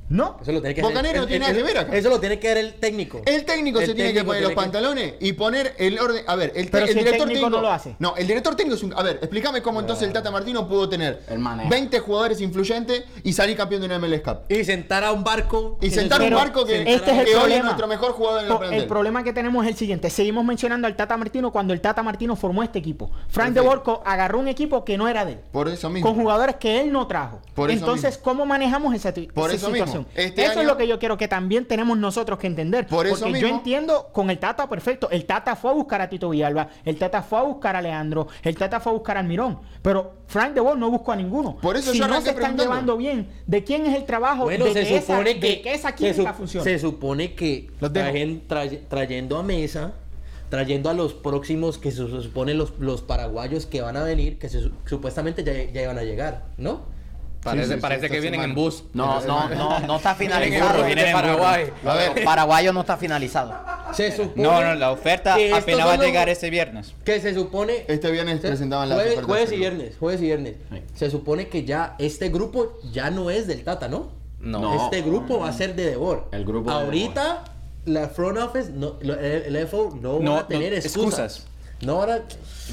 No. Eso lo tiene que Boca hacer- Negra no el- tiene el- nada que ver acá. Eso lo tiene que ver el técnico. El técnico El se tiene que poner los que- pantalones y poner el orden. A ver, el, te- Pero el si el director técnico técnico no lo hace. No, el director técnico es un. A ver, explícame cómo entonces el Tata Martino pudo tener El manejo. 20 jugadores influyentes y salir campeón de una MLS Cup. Y sentar a un barco. Y sentar un Pero barco que, este es el que hoy es problema. nuestro mejor jugador en el plantel. problema que tenemos es el siguiente. Seguimos mencionando al Tata Martino cuando el Tata Martino formó este equipo. Frank de. Borco agarró un equipo que no era de él. Por eso mismo. Con jugadores que él no trajo. Por eso Entonces, mismo. ¿cómo manejamos esa, Por esa eso mismo. Este eso año- es lo que yo quiero que también tenemos nosotros que entender. Por eso porque yo entiendo con el Tata perfecto. El Tata fue a buscar a Tito Villalba, el Tata fue a buscar a Leandro, el Tata fue a buscar a Almirón. Pero Frank de Boer no buscó a ninguno. Por eso si yo no se están llevando bien, ¿de quién es el trabajo? Bueno, de, se que supone esa, que. de que esa se, química su- funcione. se supone que Los dejo. trajen- tray- trayendo a mesa. Trayendo a los próximos que se, se supone los, los paraguayos que van a venir, que se su- supuestamente ya, ya iban a llegar, ¿no? Parece, Sí, sí, parece que vienen semana. en bus. No, no, no, no está finalizado. vienen en Paraguay. A ver, Paraguayo no está finalizado. Se supone No, no, la oferta apenas va a llegar este viernes. Que se supone. Este viernes se- presentaban las jueves, ofertas jueves y de- viernes, jueves y viernes. Sí. Se supone que ya este grupo ya no es del Tata, ¿no? No. No. Este grupo va a ser de Devor. El grupo de Ahorita la front office, no, el, el FO no, No, va a tener no, excusas. excusas. No van a...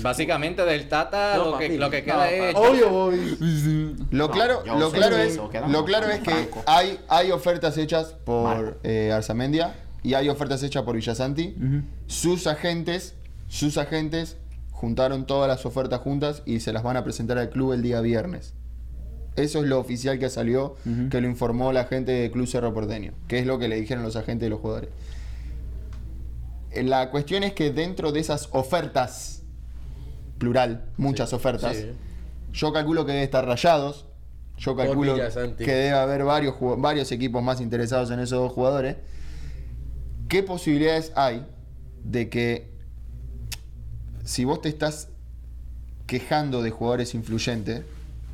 Básicamente del Tata No, lo, que, papi, lo que no, queda es... Obvio, obvio. Lo claro, lo claro que es, eso, lo claro es que hay, hay ofertas hechas por eh, Arzamendia y hay ofertas hechas por Villasanti. Sus agentes, sus agentes juntaron todas las ofertas juntas y se las van a presentar al club el día viernes. Eso es lo oficial que salió, que lo informó la gente de Club Cerro Porteño, que es lo que le dijeron los agentes de los jugadores. Eh, La cuestión es que dentro de esas ofertas, plural, muchas ofertas, sí. yo calculo que debe estar rayados. Yo calculo que debe haber varios, varios equipos más interesados en esos dos jugadores. ¿Qué posibilidades hay de que si vos te estás quejando de jugadores influyentes,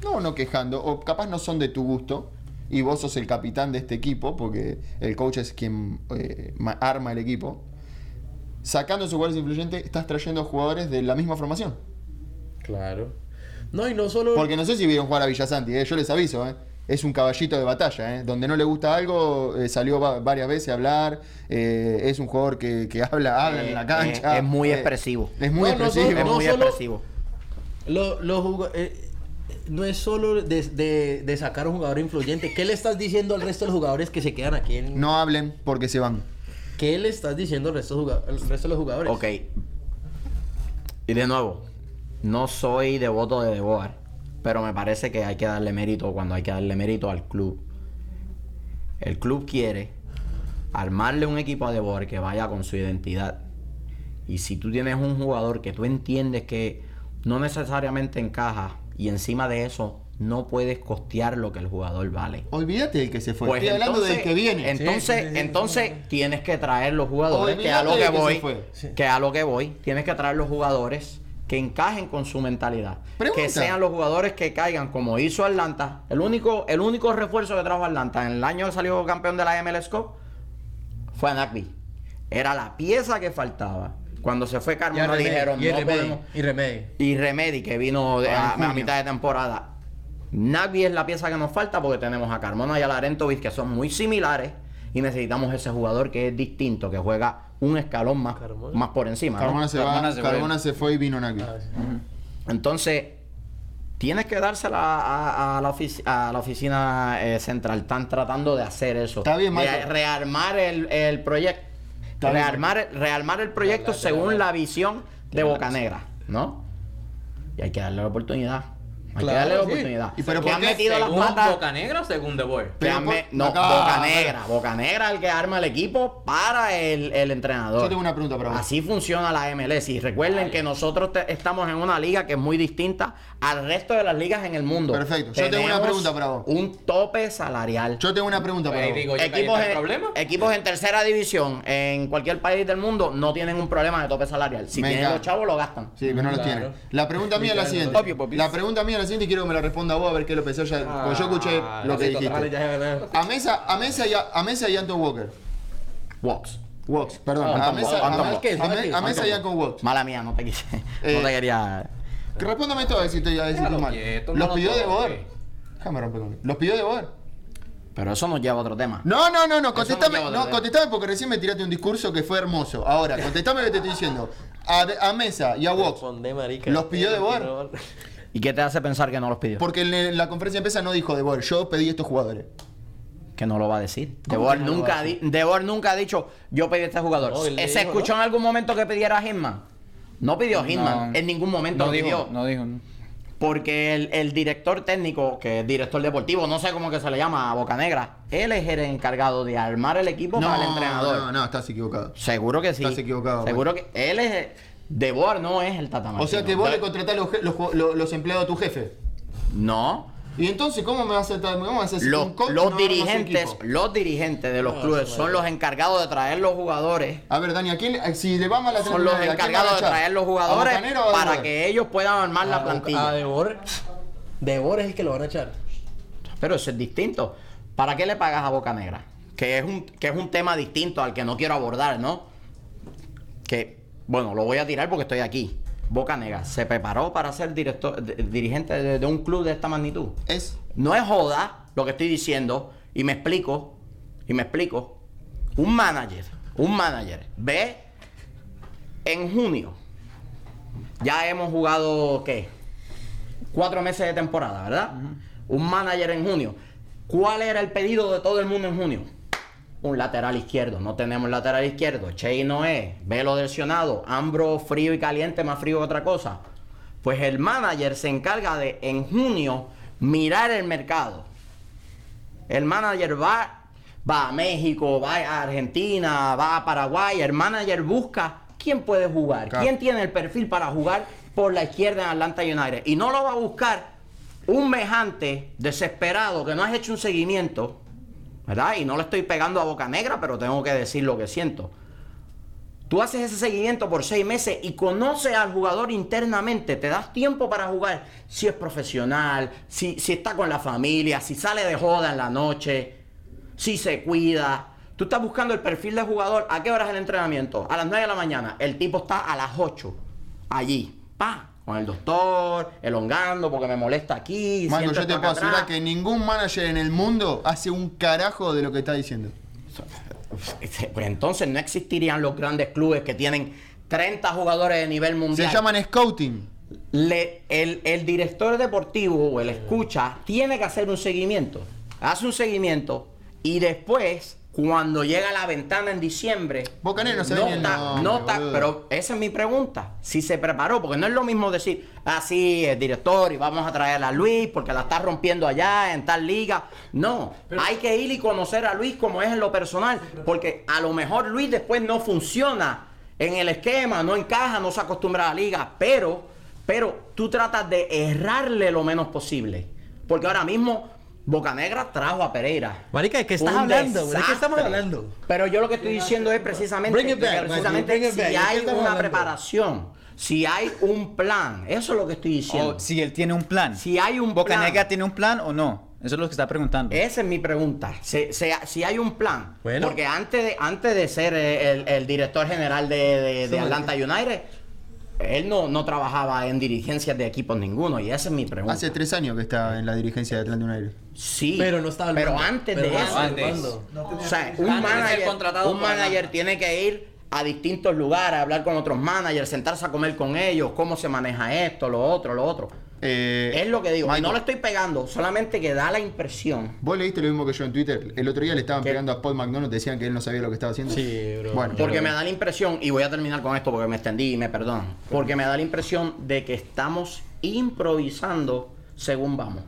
no, no quejando, o capaz no son de tu gusto, y vos sos el capitán de este equipo, porque el coach es quien eh, ma- arma el equipo, sacando esos jugadores influyentes, estás trayendo jugadores de la misma formación. Claro. No, y no solo. Porque no sé si vieron jugar a Villasanti, ¿eh? yo les aviso, ¿eh? es un caballito de batalla, ¿eh? donde no le gusta algo, eh, salió va- varias veces a hablar, eh, es un jugador que, que habla, habla en la cancha. es muy eh, expresivo. Es muy No, no expresivo. Es no muy solo- expresivo. Lo- eh, no es solo de, de- de sacar un jugador influyente. ¿Qué le estás diciendo al resto de los jugadores que se quedan aquí? En, No hablen porque se van. ¿Qué le estás diciendo al resto, de los jugadores? Ok. Y de nuevo, no soy devoto de De Boer, pero me parece que hay que darle mérito cuando hay que darle mérito al club. El club quiere armarle un equipo a De Boer que vaya con su identidad. Y si tú tienes un jugador que tú entiendes que no necesariamente encaja y encima de eso no puedes costear lo que el jugador vale. Olvídate del que se fue. Pues Estoy hablando entonces, del que viene. Entonces, Sí, sí, sí, sí. entonces tienes que traer los jugadores, que a lo que voy, que a lo que voy, tienes que traer los jugadores que encajen con su mentalidad, Pregunta. que sean los jugadores que caigan como hizo Atlanta. El único, el único refuerzo que trajo Atlanta en el año que salió campeón de la MLS Cup fue a Nagby. Era la pieza que faltaba. Cuando se fue Carmona dijeron, y no Remedy, podemos, y Remedy. y Remedy, que vino de- a, mitad de temporada. Nagby es la pieza que nos falta porque tenemos a Carmona y a Larentovic que son muy similares y necesitamos ese jugador que es distinto, que juega un escalón más, Carmona. más por encima. ¿no? Carmona se Carmona va, se Carmona fue. se fue y vino Nagby. Ah, sí. Entonces, tienes que dársela a, a la, ofici- a la oficina eh, central. Están tratando de hacer eso. Está bien, de rearmar el, el proyecto. Rearmar el proyecto según la visión de Bocanegra, ¿no? Y hay que darle la oportunidad. Hay Claro, que darle la sí. oportunidad. ¿Y pero que han metido las ¿Según patas. Boca Negra o según Pero por- me- no, acá- Boca Negra. Boca Negra es el que arma el equipo para el, el entrenador. Yo tengo una pregunta para vos. Así funciona la MLS. Y recuerden que nosotros te- estamos en una liga que es muy distinta al resto de las ligas en el mundo. Perfecto. Yo tengo una pregunta para vos. Un tope salarial. Yo tengo una pregunta para vos. digo que Equipos en, problema. equipos en tercera división en cualquier país del mundo no tienen un problema de tope salarial. Si Me tienen encanta. los chavos, lo gastan. Sí, pero no los Claro. tiene. La pregunta mía es la siguiente. La pregunta mía es la siguiente y quiero que me la responda vos a ver qué lo pensé ya. porque yo escuché Ah, lo que dijiste. A Mesa, a Mesa y a, a Mesa y Anton Walker. Walks. Walks, perdón. Ah, a Anton Mesa, a, Mesa y Anton Anton Walks. Mala mía, no te quise. Eh, no te quería. Que Respóndame todo a ver si estoy a decir mal. quieto, Los lo pidió de. Boer. Déjame romper con él. Los pidió de Boer. Pero eso nos lleva a otro tema. No, no, no, no, Eso contestame, no porque recién me tiraste un discurso que fue hermoso. Ahora, contestame lo que te estoy diciendo. A, a Mesa y a marica. ¿Los pidió de Boer? ¿Y qué te hace pensar que no los pidió? Porque en la conferencia de prensa no dijo de Boer, yo pedí estos jugadores. Que no lo va a decir. De ¿Cómo Boer no nunca, nunca ha dicho, yo pedí a este jugador. No, ¿Se dijo, escuchó ¿no? en algún momento que pidiera a Hitman? No pidió Hitman. No. en ningún momento No dijo, pidió. no dijo. no. Porque el, el director técnico, que es director deportivo, no sé cómo que se le llama, a Boca Negra, él es el encargado de armar el equipo para el entrenador. no, no, estás equivocado. Seguro que sí. Estás equivocado, Seguro que él es. De Boer no es el Tata O sea que vos le contratás los- los empleados a tu jefe. No. Y entonces, ¿cómo me vas a? ¿Cómo vas a hacer Los, coach? no dirigentes, los dirigentes de los clubes son los encargados de traer los jugadores. A ver, Dani, ¿a quién, si le va mal a Son los encargados de traer los jugadores para que ellos puedan armar la A plantilla. Debor. Debor es el que lo van a echar. Pero eso es distinto. ¿Para qué le pagas a Boca Negra? Que es un, que es un tema distinto al que no quiero abordar, ¿no? Que, bueno, lo voy a tirar porque estoy aquí. Boca Negra se preparó para ser director, de- dirigente de, de un club de esta magnitud. Es. No es joda lo que estoy diciendo. Y me explico. Y me explico. Un manager. Un manager. Ve en junio. Ya hemos jugado, ¿qué? Cuatro meses de temporada, ¿verdad? Un manager en junio. ¿Cuál era el pedido de todo el mundo en junio? Un lateral izquierdo. No tenemos lateral izquierdo. Chey no es. Velo lesionado. Ambro frío y caliente, más frío que otra cosa. Pues el manager se encarga de, en junio, mirar el mercado. El manager va, va a México, va a Argentina, va a Paraguay. El manager busca quién puede jugar, Claro. quién tiene el perfil para jugar por la izquierda en Atlanta United. Y no lo va a buscar un mejante desesperado que no has hecho un seguimiento, ¿verdad? Y no le estoy pegando a boca negra, pero tengo que decir lo que siento. Tú haces ese seguimiento por seis meses y conoces al jugador internamente, te das tiempo para jugar, si es profesional, si, si está con la familia, si sale de joda en la noche, si se cuida. Tú estás buscando el perfil del jugador, ¿a qué hora es el entrenamiento? A las 9 de la mañana. El tipo está a las 8, allí, pa, con el doctor, elongando porque me molesta aquí. Marco, siento yo te puedo asegurar que ningún manager en el mundo hace un carajo de lo que está diciendo. Pues entonces no existirían los grandes clubes que tienen 30 jugadores de nivel Se mundial. llaman scouting. Le- el, el director deportivo o el escucha tiene que hacer un seguimiento. Hace un seguimiento y después, cuando llega la ventana en diciembre, Bocanero no sabe ni el está- nombre, no está- boludo. pero esa es mi pregunta. Si se preparó, porque no es lo mismo decir, ah, sí, el director y vamos a traer a Luis porque la está rompiendo allá en tal liga. No, hay que ir y conocer a Luis como es en lo personal, porque a lo mejor Luis después no funciona en el esquema, no encaja, no se acostumbra a la liga, pero, pero tú tratas de errarle lo menos posible. Porque ahora mismo Bocanegra trajo a Pereira. Marica, ¿de qué estás Un hablando? ¿De qué estamos desastre. hablando? Pero yo lo que estoy diciendo es precisamente, Bring it back, que Mikey, precisamente bring it si back. ¿De qué hay estamos una hablando? preparación, si hay un plan, eso es lo que estoy diciendo. O si él tiene un plan. Si hay un Bocanegra plan. tiene un plan o no. Eso es lo que está preguntando. Esa es mi pregunta. Si, si- si hay un plan. Bueno. Porque antes de, antes de ser el, el director general de, de- de Eso, Atlanta United, él no, no trabajaba en dirigencias de equipos ninguno. Y esa es mi pregunta. Hace tres años que está en la dirigencia de Atlanta United. Sí. Pero no estaba Pero antes Pero de eso. Antes. O sea, un Antes manager, contratado un manager tiene que ir a distintos lugares, a hablar con otros managers, sentarse a comer con ellos, cómo se maneja esto, lo otro, lo otro. Eh, es lo que digo. Michael, no le estoy pegando, solamente que da la impresión. Vos leíste lo mismo que yo en Twitter. El otro día le estaban ¿Qué? pegando a Paul McDonald, decían que él no sabía lo que estaba haciendo. Sí, bro. Bueno, Porque me da la impresión, y voy a terminar con esto porque me extendí y me perdonan, porque me da la impresión de que estamos improvisando según vamos.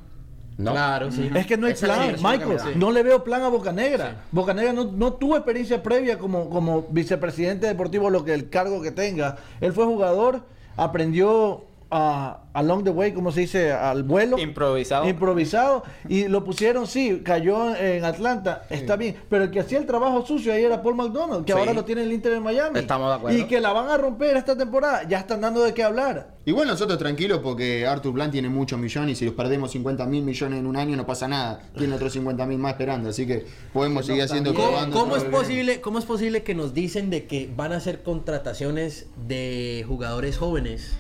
¿No? Claro, sí. Es que no hay Esa plan, Michael. No le veo plan a Bocanegra. Bocanegra no, no tuvo experiencia previa como, como vicepresidente deportivo, lo que el cargo que tenga. Él fue jugador, aprendió a along the way, como se dice, al vuelo. Improvisado. Improvisado. Y lo pusieron, sí, cayó en Atlanta, está bien. Pero el que hacía el trabajo sucio ahí era Paul McDonald, que Sí. ahora lo tiene el Inter de Miami. Estamos de acuerdo. Y que la van a romper esta temporada. Ya están dando de qué hablar. Igual nosotros tranquilos porque Arthur Blanc tiene muchos millones y si los perdemos 50 mil millones en un año no pasa nada. Tiene otros 50 mil más esperando, así que podemos seguir haciendo ¿Cómo, cómo es posible, ¿Cómo es posible que nos dicen de que van a hacer contrataciones de jugadores jóvenes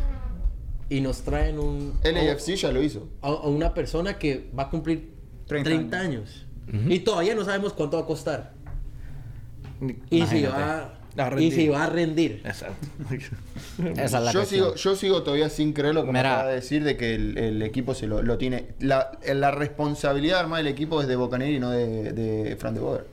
y nos traen un LAFC ya lo hizo. a, a una persona que va a cumplir 30, 30 años, y todavía no sabemos cuánto va a costar y si va A y si va a rendir Exacto. Esa es la Yo sigo, yo sigo todavía sin creerlo, como Mira. acaba de decir, de que el, el equipo se lo, lo tiene. La, la responsabilidad de armar el equipo es de Bocaneri y no de, de Fran de Boer.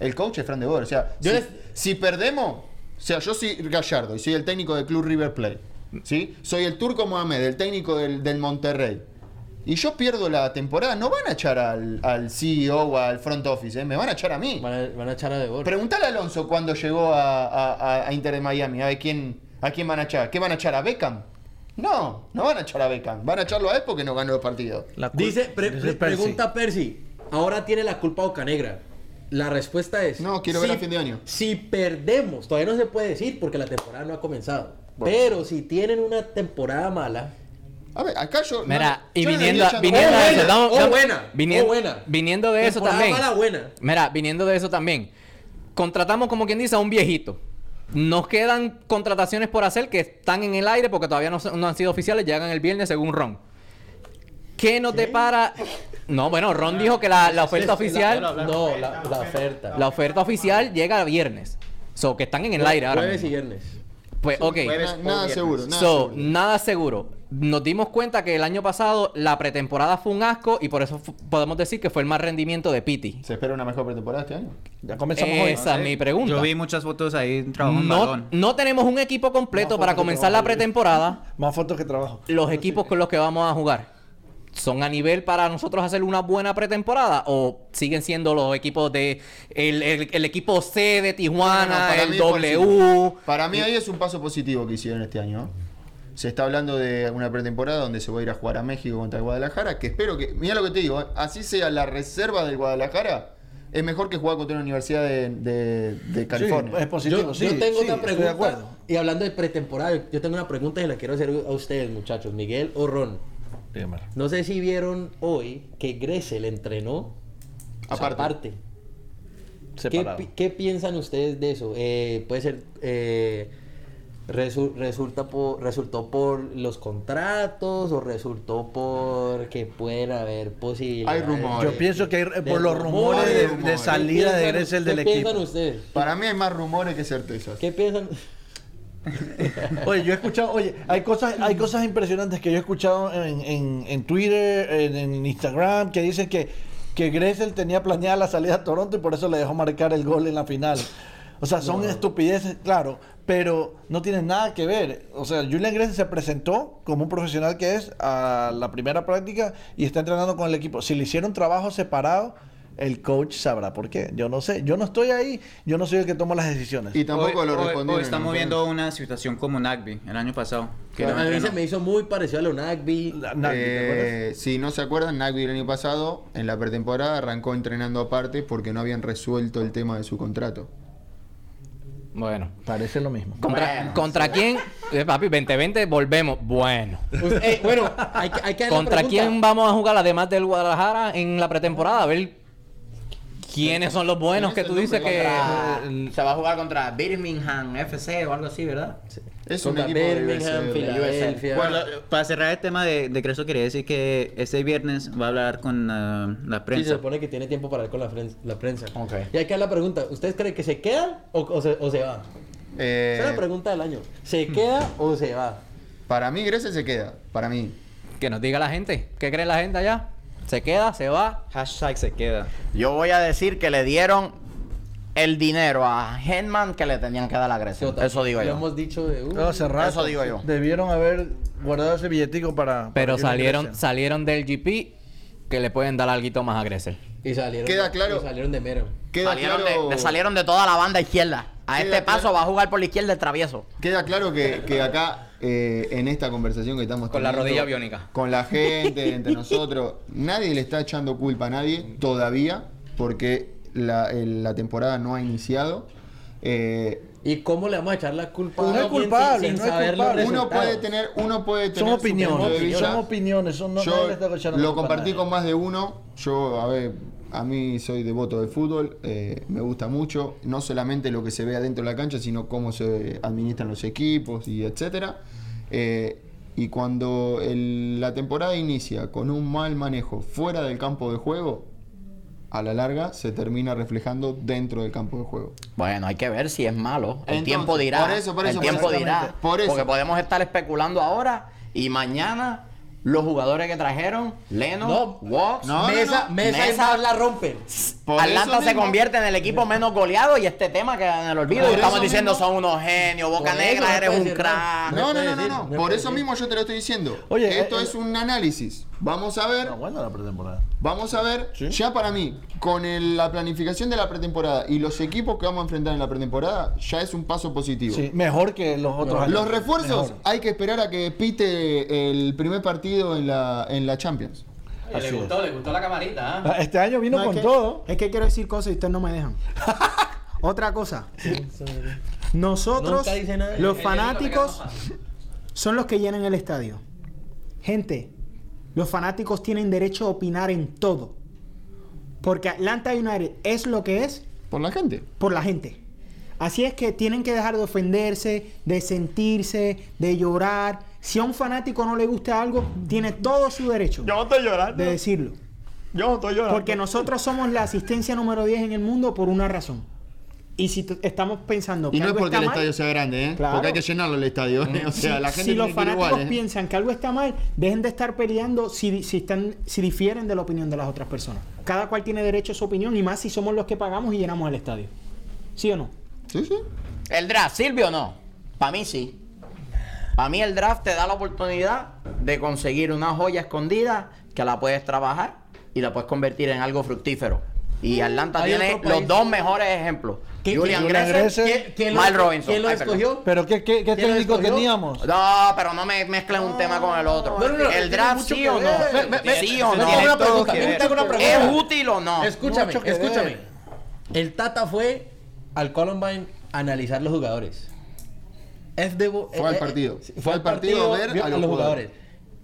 El coach es Fran de Boer. O sea, si, les- si perdemos, o sea, yo soy Gallardo y soy el técnico del Club River Plate. ¿Sí? Soy el Turco Mohamed, el técnico del, del Monterrey. Y yo pierdo la temporada, no van a echar al, al CEO o al front office, ¿eh? me van a echar a mí. van a, van a echar a De Boer. Preguntale a Alonso cuando llegó a, a- a Inter de Miami, a ver quién, a quién van a echar. ¿Qué van a echar a Beckham? No, no van a echar a Beckham. Van a echarlo a él porque no ganó los partidos. Dice, pre- pre- Percy. pregunta Percy, ahora tiene la culpa Bocanegra. La respuesta es... No, quiero ver a fin de año. Si perdemos, todavía no se puede decir porque la temporada no ha comenzado. Pero si tienen una temporada mala... A ver, acá yo. Mira, no, y yo no viniendo, viniendo ¡Oh, de eso, buena! ¡Oh, viniendo, ¡Oh, buena! viniendo de eso también. mala, buena. Mira, viniendo de eso también. Contratamos, como quien dice, a un viejito. Nos quedan contrataciones por hacer que están en el aire porque todavía no, no han sido oficiales, llegan el viernes según Ron. ¿Qué nos depara? No, bueno, Ron dijo que la, la oferta oficial, No, la, la oferta. la oferta oficial llega el viernes. So, que están en el aire ahora. Jueves y viernes. Pues, ok. Na- nada seguro, nada so, seguro. nada seguro. Nos dimos cuenta que el año pasado la pretemporada fue un asco y por eso podemos decir que fue el más rendimiento de Piti. ¿Se espera una mejor pretemporada este año? Ya comenzamos hoy. Esa es mi pregunta. Yo vi muchas fotos ahí trabajando No, no tenemos un equipo completo Más para comenzar la pretemporada. Más fotos que trabajo. Los equipos con los que vamos a jugar son a nivel para nosotros hacer una buena pretemporada o siguen siendo los equipos de el, el- el equipo C de Tijuana, No, el mí W. positivo. Para mí ahí es un paso positivo que hicieron este año. Se está hablando de una pretemporada donde se va a ir a jugar a México contra el Guadalajara, que espero que, mira lo que te digo, ¿eh? así sea la reserva del Guadalajara, es mejor que jugar contra una universidad de, de- de California. Sí, es positivo, yo, sí, yo tengo sí, de pregunta. acuerdo. Y hablando de pretemporada, yo tengo una pregunta y la quiero hacer a ustedes, muchachos. Miguel o Ron. Dígame. No sé si vieron hoy que Gressel entrenó Aparte. aparte. ¿Qué, pi- qué piensan ustedes de eso? Eh, puede ser eh, Resu- resulta por, ¿Resultó por los contratos o resultó por que pueden haber posibilidades? Hay rumores. Yo pienso que hay- de por los rumores de, rumores. de ¿Qué salida de Gressel del ¿Qué equipo. piensan ustedes? Para mí hay más rumores que certezas. ¿Qué piensan? Oye, yo he escuchado, oye, hay cosas, hay cosas impresionantes que yo he escuchado en, en- en Twitter, en, en Instagram, que dicen que, que Gressel tenía planeada la salida a Toronto y por eso le dejó marcar el gol en la final. O sea, son estupideces, claro, pero no tienen nada que ver. O sea, Julian Gressel se presentó como un profesional que es a la primera práctica y está entrenando con el equipo. Si le hicieron trabajo separado, el coach sabrá por qué. Yo no sé, yo no estoy ahí, yo no soy el que toma las decisiones. Y tampoco Hoy- lo hoy- respondieron. hoy estamos ¿no? viendo una situación como Nagby el año pasado. que no a mí se me hizo muy parecido a lo Nagby. Eh, si no se acuerdan, Nagby el año pasado, en la pretemporada, arrancó entrenando aparte porque no habían resuelto el tema de su contrato. Bueno. Parece lo mismo. ¿Contra, Bueno, ¿contra quién? Eh, papi, 2020, volvemos. Bueno. Eh, bueno, hay que, hay que ¿Contra quién vamos a jugar además del Guadalajara en la pretemporada? A ver quiénes son los buenos que tú dices que... Contra- el- se va a jugar contra Birmingham FC o algo así, ¿verdad? Es un equipo Birmingham. Filadelfia. Bueno, para cerrar el tema de, de Creso, quería decir que este viernes va a hablar con ah, la Sí, se prensa. supone que tiene tiempo para hablar con la, fren- la prensa. Ok. Y hay que hacer la pregunta. ¿Ustedes creen que se queda o, o se, o se va? Eh, Esa es la pregunta del año. ¿Se queda o se va? para mí, Grecia se queda. Para mí. Que nos diga la gente. ¿Qué cree la gente allá? ¿Se queda? ¿Se va? Hashtag se queda. Yo voy a decir que le dieron el dinero a Henman que le tenían que dar a Grecia. Eso digo Lo yo. hemos dicho de... uh, No, hace rato. Eso digo yo. Debieron haber guardado ese billetico para. Pero para salieron, salieron del GP que le pueden dar algo más a Gressel. y salieron, Queda claro. y salieron de mero. Queda Salieron, claro, de, le salieron de toda la banda izquierda. A Queda este paso claro. va a jugar por la izquierda el travieso. queda claro que, que acá, eh, en esta conversación que estamos Con la teniendo, rodilla biónica. Con la gente, entre nosotros, nadie le está echando culpa a nadie todavía, porque la, el- la temporada no ha iniciado. Eh, ¿Y cómo le vamos a echar la culpa No a es culpable, sin, sin no es saber culpable. uno puede tener, uno puede tener Son opiniones, son opiniones, son no, Yo nadie le está echando lo compartí con más de uno. Yo, a ver, a mí soy devoto del fútbol, eh, me gusta mucho, no solamente lo que se ve adentro de la cancha, sino cómo se administran los equipos y etcétera. Eh, y cuando el- la temporada inicia con un mal manejo fuera del campo de juego, a la larga se termina reflejando dentro del campo de juego. Bueno, hay que ver si es malo. El tiempo dirá. por eso, por eso, el tiempo dirá. Por eso. Porque podemos estar especulando ahora y mañana los jugadores que trajeron, Leno, No. Walks, No, no, Mesa, no. Mesa, Mesa. la rompen. Por Atlanta se mismo- convierte en el equipo menos goleado y este tema queda en el olvido. Por Y estamos eso diciendo mismo- son unos genios, Boca Por eso Negra, no eres un crack. nada. No, no, no, no, decir, no. no Por eso mismo yo te lo estoy diciendo. Oye, Esto eh, es un análisis. Vamos a ver No, bueno, la pretemporada. Vamos a ver, Sí. ya para mí, con el- la planificación de la pretemporada y los equipos que vamos a enfrentar en la pretemporada, ya es un paso positivo. Sí, mejor que los otros años. Los refuerzos Mejor. hay que esperar a que pite el primer partido en la, en la Champions. Le es. gustó, le gustó la camarita. Ah, Este año vino No, con es que- todo. Es que quiero decir cosas y ustedes no me dejan. Otra cosa. Nosotros, los fanáticos, son los que llenan el estadio. Gente, los fanáticos tienen derecho a opinar en todo. Porque Atlanta United es lo que es Por la gente. por la gente. Así es que tienen que dejar de ofenderse, de sentirse, de llorar. Si a un fanático no le gusta algo, tiene todo su derecho no estoy llorando. de decirlo. Yo no estoy llorando. Porque nosotros somos la asistencia número 10 en el mundo por una razón. Y si estamos pensando que Y no es porque está el mal, estadio sea grande, ¿eh? Claro. Porque hay que llenarlo el estadio. ¿eh? O sea, si, la gente si los fanáticos igual, ¿eh? piensan que algo está mal, dejen de estar peleando si, si, están, si difieren de la opinión de las otras personas. Cada cual tiene derecho a su opinión y más si somos los que pagamos y llenamos el estadio. ¿Sí o no? Sí, sí. ¿El draft sirve o no? Para mí sí. Para mí el draft te da la oportunidad de conseguir una joya escondida que la puedes trabajar y la puedes convertir en algo fructífero. Y Atlanta tiene los dos mejores ejemplos. ¿Qué- Julian Julian Gressel, Gressel, ¿Quién, quién lo, Mal Robinson. ¿quién lo escogió? Pero ¿qué, qué, qué ¿Quién lo técnico teníamos? No, pero no me mezclen un tema con el otro. No, no, no, el draft sí o no. Sí o no. ¿Es útil o no? Escúchame, escúchame. El Tata fue al Columbine a analizar los jugadores. Es Debo- Fue al partido. Fue al partido a ver a los jugadores.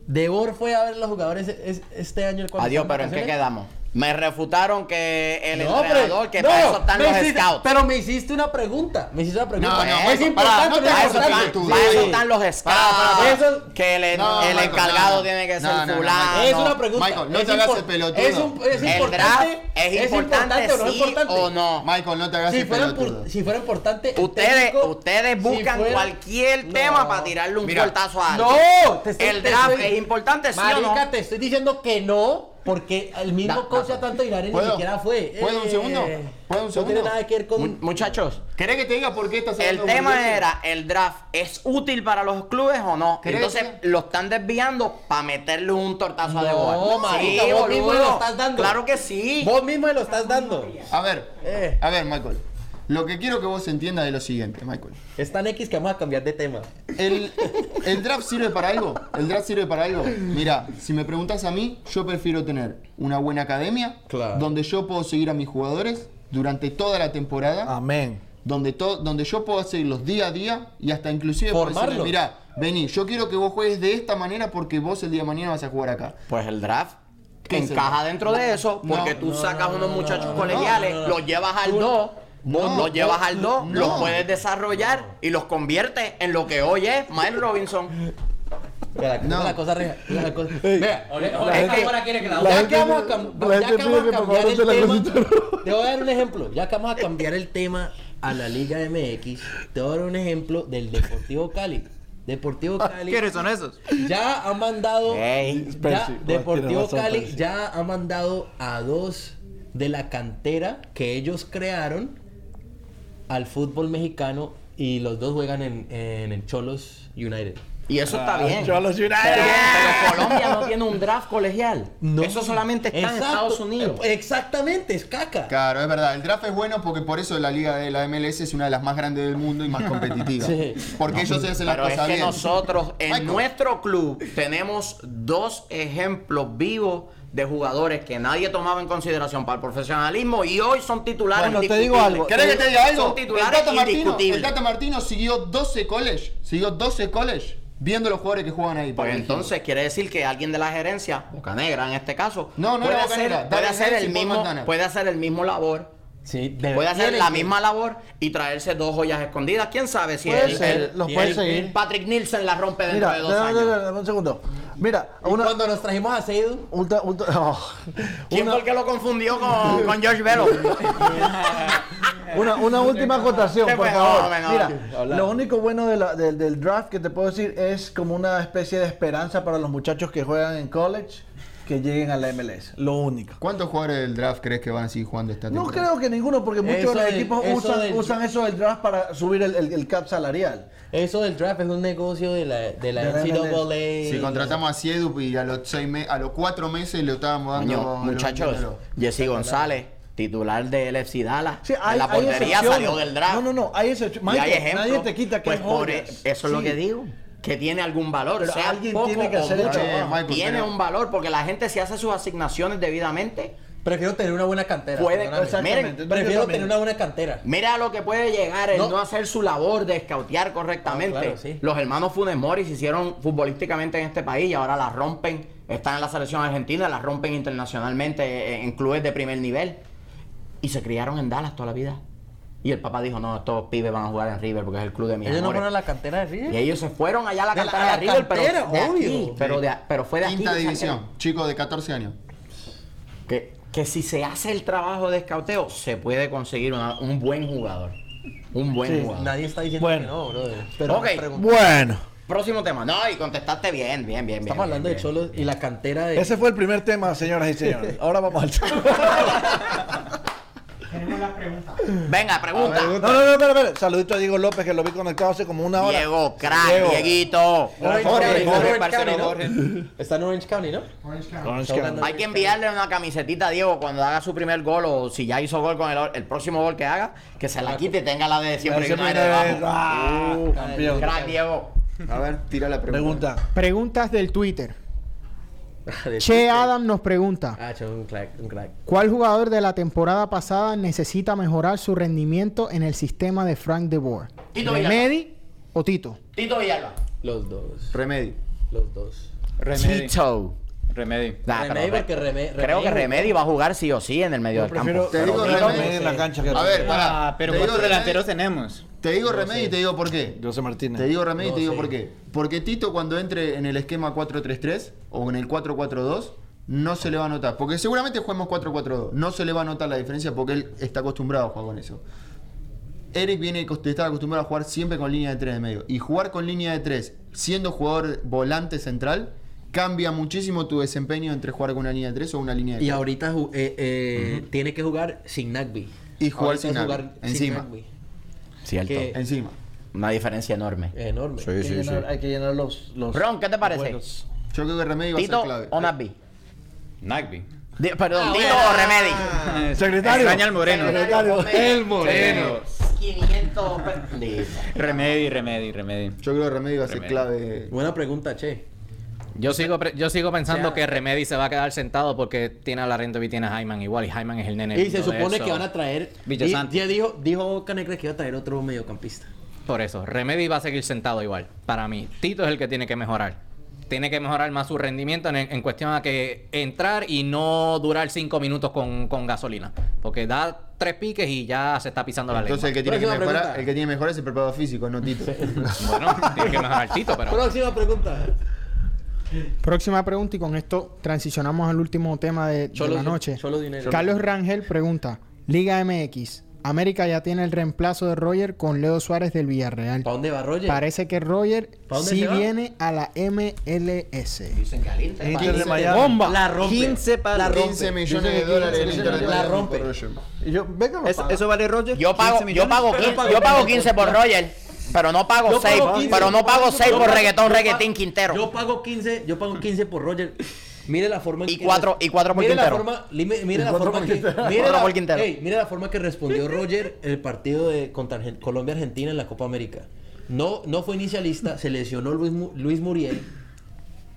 Debor fue a ver a los jugadores es- este año Adiós, pero ¿en qué quedamos? Me refutaron que el No, entrenador, que no, para eso están los hiciste- scouts. Pero me hiciste una pregunta. Me hiciste una pregunta. No, no, es importante. Para eso, están, pelotudo. para eso están los scouts. Para- para eso- que el, No, el Michael, encargado tiene que ser No, no, no, fulano. Es una pregunta. Michael, no Es te hagas el pelotudo. Es, un, es El importante. es importante, o no es sí importante. o no. Michael, no te hagas Si el pelotudo. si fuera importante. Ustedes, técnico- ustedes si buscan fuera- cualquier tema para tirarle un portazo a alguien. No, te estoy, El draft es importante, sí o no. te estoy diciendo que no, porque el mismo Da- coach da- a tanto Higuaín ni siquiera fue. ¿Puedo un Eh, segundo? ¿Puedo un No segundo? tiene nada que ver Mu- con. Muchachos, ¿Querés que te diga por qué estás el tema era, ¿el draft es útil para los clubes o no? ¿Querés Entonces que- lo están desviando para meterle un tortazo a De No, Boer. marica, Sí, vos mismo boludo. lo estás dando. Claro que sí. Vos mismo me lo estás dando. A ver, Eh. a ver, Michael. Lo que quiero que vos entiendas es lo siguiente, Michael. Es tan X que vamos a cambiar de tema. El, el draft sirve para algo. El draft sirve para algo. Mira, si me preguntas a mí, yo prefiero tener una buena academia Claro. donde yo puedo seguir a mis jugadores durante toda la temporada. Amén. donde, to- donde yo puedo seguirlos día a día y hasta inclusive Formarlos. mira, vení, yo quiero que vos juegues de esta manera porque vos el día de mañana vas a jugar acá. Pues el draft ¿Qué es el encaja dentro de eso porque No, tú no, sacas no, unos no, muchachos no, colegiales, no, no, no. los llevas al Tú- 2, no, los llevas al 2, no. los puedes desarrollar y los conviertes en lo que hoy es Miles Robinson. Mira, No. la cosa real. La cosa... Vea, Ahora es que- ahora quiere que la ya gente- que vamos a, cam- la ya que vamos a cambiar el tema, te voy a dar un ejemplo. Ya que vamos a cambiar el tema a la Liga MX, te voy a dar un ejemplo del Deportivo Cali. Deportivo Cali ¿Quiénes son esos? ya ha mandado Ey. ya, Percy, Deportivo razón, Cali Percy. ya ha mandado a dos de la cantera que ellos crearon al fútbol mexicano y los dos juegan en, en el Cholos United. Y eso está bien. Cholos United. pero Colombia no tiene un draft colegial. Eso solamente está en. Estados Unidos. Eh, Exactamente, es caca. Claro, es verdad. El draft es bueno porque por eso la liga de la MLS es una de las más grandes del mundo y más competitiva. Sí. Porque ellos se hacen las Pero es cosas que bien. nosotros en Michael. nuestro club tenemos dos ejemplos vivos de jugadores que nadie tomaba en consideración para el profesionalismo y hoy son titulares Bueno, te digo algo. ¿Querés que te diga algo? Son El titulares Tata, Martino, el. Tata Martino siguió 12 college, siguió 12 college viendo los jugadores que juegan ahí. Pues entonces quiere decir que alguien de la gerencia, Boca Negra en este caso, No, no puede, Boca hacer, Negra, puede, hacer el mismo, puede hacer el mismo labor, Sí, puede hacer la que- misma labor y traerse dos joyas escondidas. ¿Quién sabe si Puede el, ser, el- los si puede el- seguir. el Patrick Nielsen la rompe dentro Mira, de dos dame- años? dame- dame un segundo. Mira, una, cuando nos trajimos a Seidu, ultra- oh. ¿Quién Una- fue el que lo confundió con, con George Velo? Una, una última acotación, ¿Qué por favor. Mira, lo único bueno de la- del draft que te puedo decir es como una especie de esperanza para los muchachos que juegan en college que lleguen a la MLS. Lo único. ¿Cuántos jugadores del draft crees que van a seguir jugando esta No temporada? creo que ninguno, porque muchos Eso de los del- equipos eso usan, del- usan eso del draft para subir el, el- el cap salarial. eso del draft es un negocio de la, de la De la. Si contratamos a Siedu y a los seis me- a los cuatro meses le estábamos dando. Los muchachos. Jesse González, titular de LFC Dallas, Sí, hay, la portería salió del draft. No, no, no, hay excepciones. Y hay ejemplos. nadie te quita que pues por joyas. e- Eso es lo que digo. Que tiene algún valor. Pero sea alguien poco tiene que o hacer mucho. Michael, tiene pero- un valor porque la gente si hace sus asignaciones debidamente. Prefiero tener una buena cantera. Puede-. Miren, Prefiero tener una buena cantera. Mira a lo que puede llegar el no, No. hacer su labor de escautear correctamente. Ah, claro, sí. Los hermanos Funes Mori se hicieron futbolísticamente en este país y ahora la rompen. Están en la selección argentina, la rompen internacionalmente eh, en clubes de primer nivel. Y se criaron en Dallas toda la vida. Y el papá dijo, no, estos pibes van a jugar en River porque es el club de mis Ellos no amores". fueron a la cantera de River. Y ellos se fueron allá a la De la- cantera de, River, cantera, pero de aquí, obvio. pero, de- pero fue de aquí. Quinta división, saqué- chico de 14 años. Que, que si se hace el trabajo de escauteo, se puede conseguir una- un buen jugador. Un buen Sí, jugador. Nadie está diciendo Bueno. que no, brother. Pero Bueno, Próximo tema. No, y contestaste bien, bien, bien. estamos bien, hablando bien, de bien. Cholos y la cantera de. ese fue el primer tema, señoras y señores. Ahora vamos al Tenemos las preguntas. Venga, pregunta. No, no, no, espera, espera. Saludito a Diego López, que lo vi conectado hace como una hora. Diego, crack, Diego. Dieguito. Orange Jorge, County, está en Jorge, Orange Barcelona, County, Jorge. ¿no? Está en Orange County, ¿no? Orange County. Orange County. Hay que enviarle una camiseta a Diego cuando haga su primer gol o si ya hizo gol con el, el próximo gol que haga, que se la quite y tenga la de siempre Siempre United una vez. debajo. Ah, Uh, campeón. Crack, Diego. A ver, tira la pregunta. Pregunta. Preguntas del Twitter. De- Che Adam nos pregunta, Ah, che, un crack, un crack. ¿cuál jugador de la temporada pasada necesita mejorar su rendimiento en el sistema de Frank de Boer? Tito ¿Remedy o Tito? Tito Villalba. Los dos. Remedio. Los dos. Remedy. Tito. Remedy. Nah, Remedy Re- porque Reme- creo que Remedy- Remedy va a jugar sí o sí en el medio Yo del campo. prefiero Te digo Remedy Remedy. en la cancha que A ver, pará. Ah, pero Te digo ¿cuántos Remedy- delanteros tenemos? Te digo Remedy y te digo por qué. José Martínez. Te digo Remedy y te digo sé. por qué. Porque Tito cuando entre en el esquema 4-3-3 o en el 4-4-2 no se le va a notar. Porque seguramente juguemos 4-4-2. No se le va a notar la diferencia porque él está acostumbrado a jugar con eso. Eric viene está acostumbrado a jugar siempre con línea de 3 de medio. Y jugar con línea de 3 siendo jugador volante central cambia muchísimo tu desempeño entre jugar con una línea de 3 o una línea de Y 3. ahorita eh, eh, tiene que jugar sin Nagby. Y jugar Ahorita sin Nagby, jugar sin encima. Nagby. Cierto. Que- Encima. Una diferencia enorme. Enorme. Sí, Hay que sí. llenar- Hay que llenar los. los Ron, ¿qué te parece? huecos. Yo creo que Remedy va a ser ¿Tito clave. o Nagby? Nagby. Di- Perdón, Ah, ¿Tito bueno. o Remedy? Secretario. Extraña al Moreno. Secretario. El Moreno. 500 pe- Listo. Remedy, Remedy, Remedy. Yo creo que Remedy va a ser Remedy. clave. Buena pregunta, che. Yo sigo, yo sigo pensando O sea, que Remedy se va a quedar sentado porque tiene a Larento y tiene a Hyman igual. Y Hyman es el nene. Y se supone que van a traer. Villasante. y- Ya dijo, dijo que iba a traer otro mediocampista. Por eso, Remedy va a seguir sentado igual. Para mí, Tito es el que tiene que mejorar. Tiene que mejorar más su rendimiento en, en cuestión a que entrar y no durar cinco minutos con, con gasolina. Porque da tres piques y ya se está pisando la Entonces el que tiene que mejorar, el que tiene que mejorar es el preparado físico, no Tito. Bueno, tiene que mejorar Tito, pero. Próxima pregunta. Próxima pregunta y con esto transicionamos al último tema de, la noche. Dinero. Carlos Rangel pregunta, Liga MX, América ya tiene el reemplazo de Roger con Leo Suárez del Villarreal. ¿Para dónde va Roger? Parece que Roger ¿Pa dónde sí viene a la MLS. Dicen que al Inter. De Miami. ¡Bomba! La rompe. 15 palos. La rompe. 15 millones de dólares 15 el Inter de millones. Miami La rompe. por Roger. Y yo, venga, ¿Eso, ¿Eso vale Roger? Yo pago, 15 yo pago, millones. 15, yo pago 15 por Roger, pero no pago Yo 6, pago 15, pero no pago 6 yo por pago- reggaetón, yo pago- reggaetín, Quintero. Yo pago 15, yo pago 15 por Roger. Mire la forma en Y que cuatro- y cuatro por mire la Quintero. forma, lime- mire la forma que mire la, Quintero. mire la forma que respondió Roger el partido de contra Colombia Argentina en la Copa América. No no fue inicialista, se lesionó Luis Luis Muriel.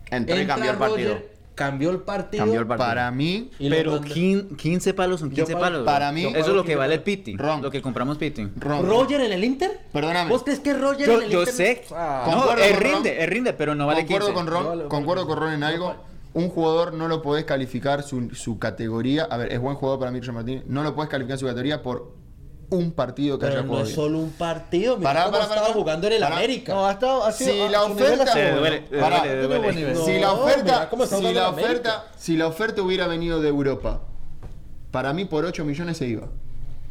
Entró y cambió el partido. Roger, cambió el partido. Cambió el partido. Para mí, Pero manda- 15, 15 palos son 15 pago- palos. para bro. mí- Eso es lo que vale el Piti. Ron. Lo que compramos Piti. Ron, Roger en el Inter? Perdóname. ¿Vos crees que Roger Yo, en el yo Inter? sé. Ah. No, él rinde, él rinde, pero no vale concuerdo 15. con Ron, Vale, vale. concuerdo con Ron en algo. Un jugador no lo podés calificar su, su categoría. A ver, es buen jugador para mí, Roger Martínez. No lo podés calificar su categoría por un partido que Pero haya no jugado. es bien. solo un partido, mira Pará, cómo pará, estaba pará. jugando en el. América. No, ha estado. Ha sido, Si la ha oferta- duele, duele, duele. Si la No, oferta, mira si la oferta, si la oferta hubiera venido de Europa, para mí por 8 millones se iba.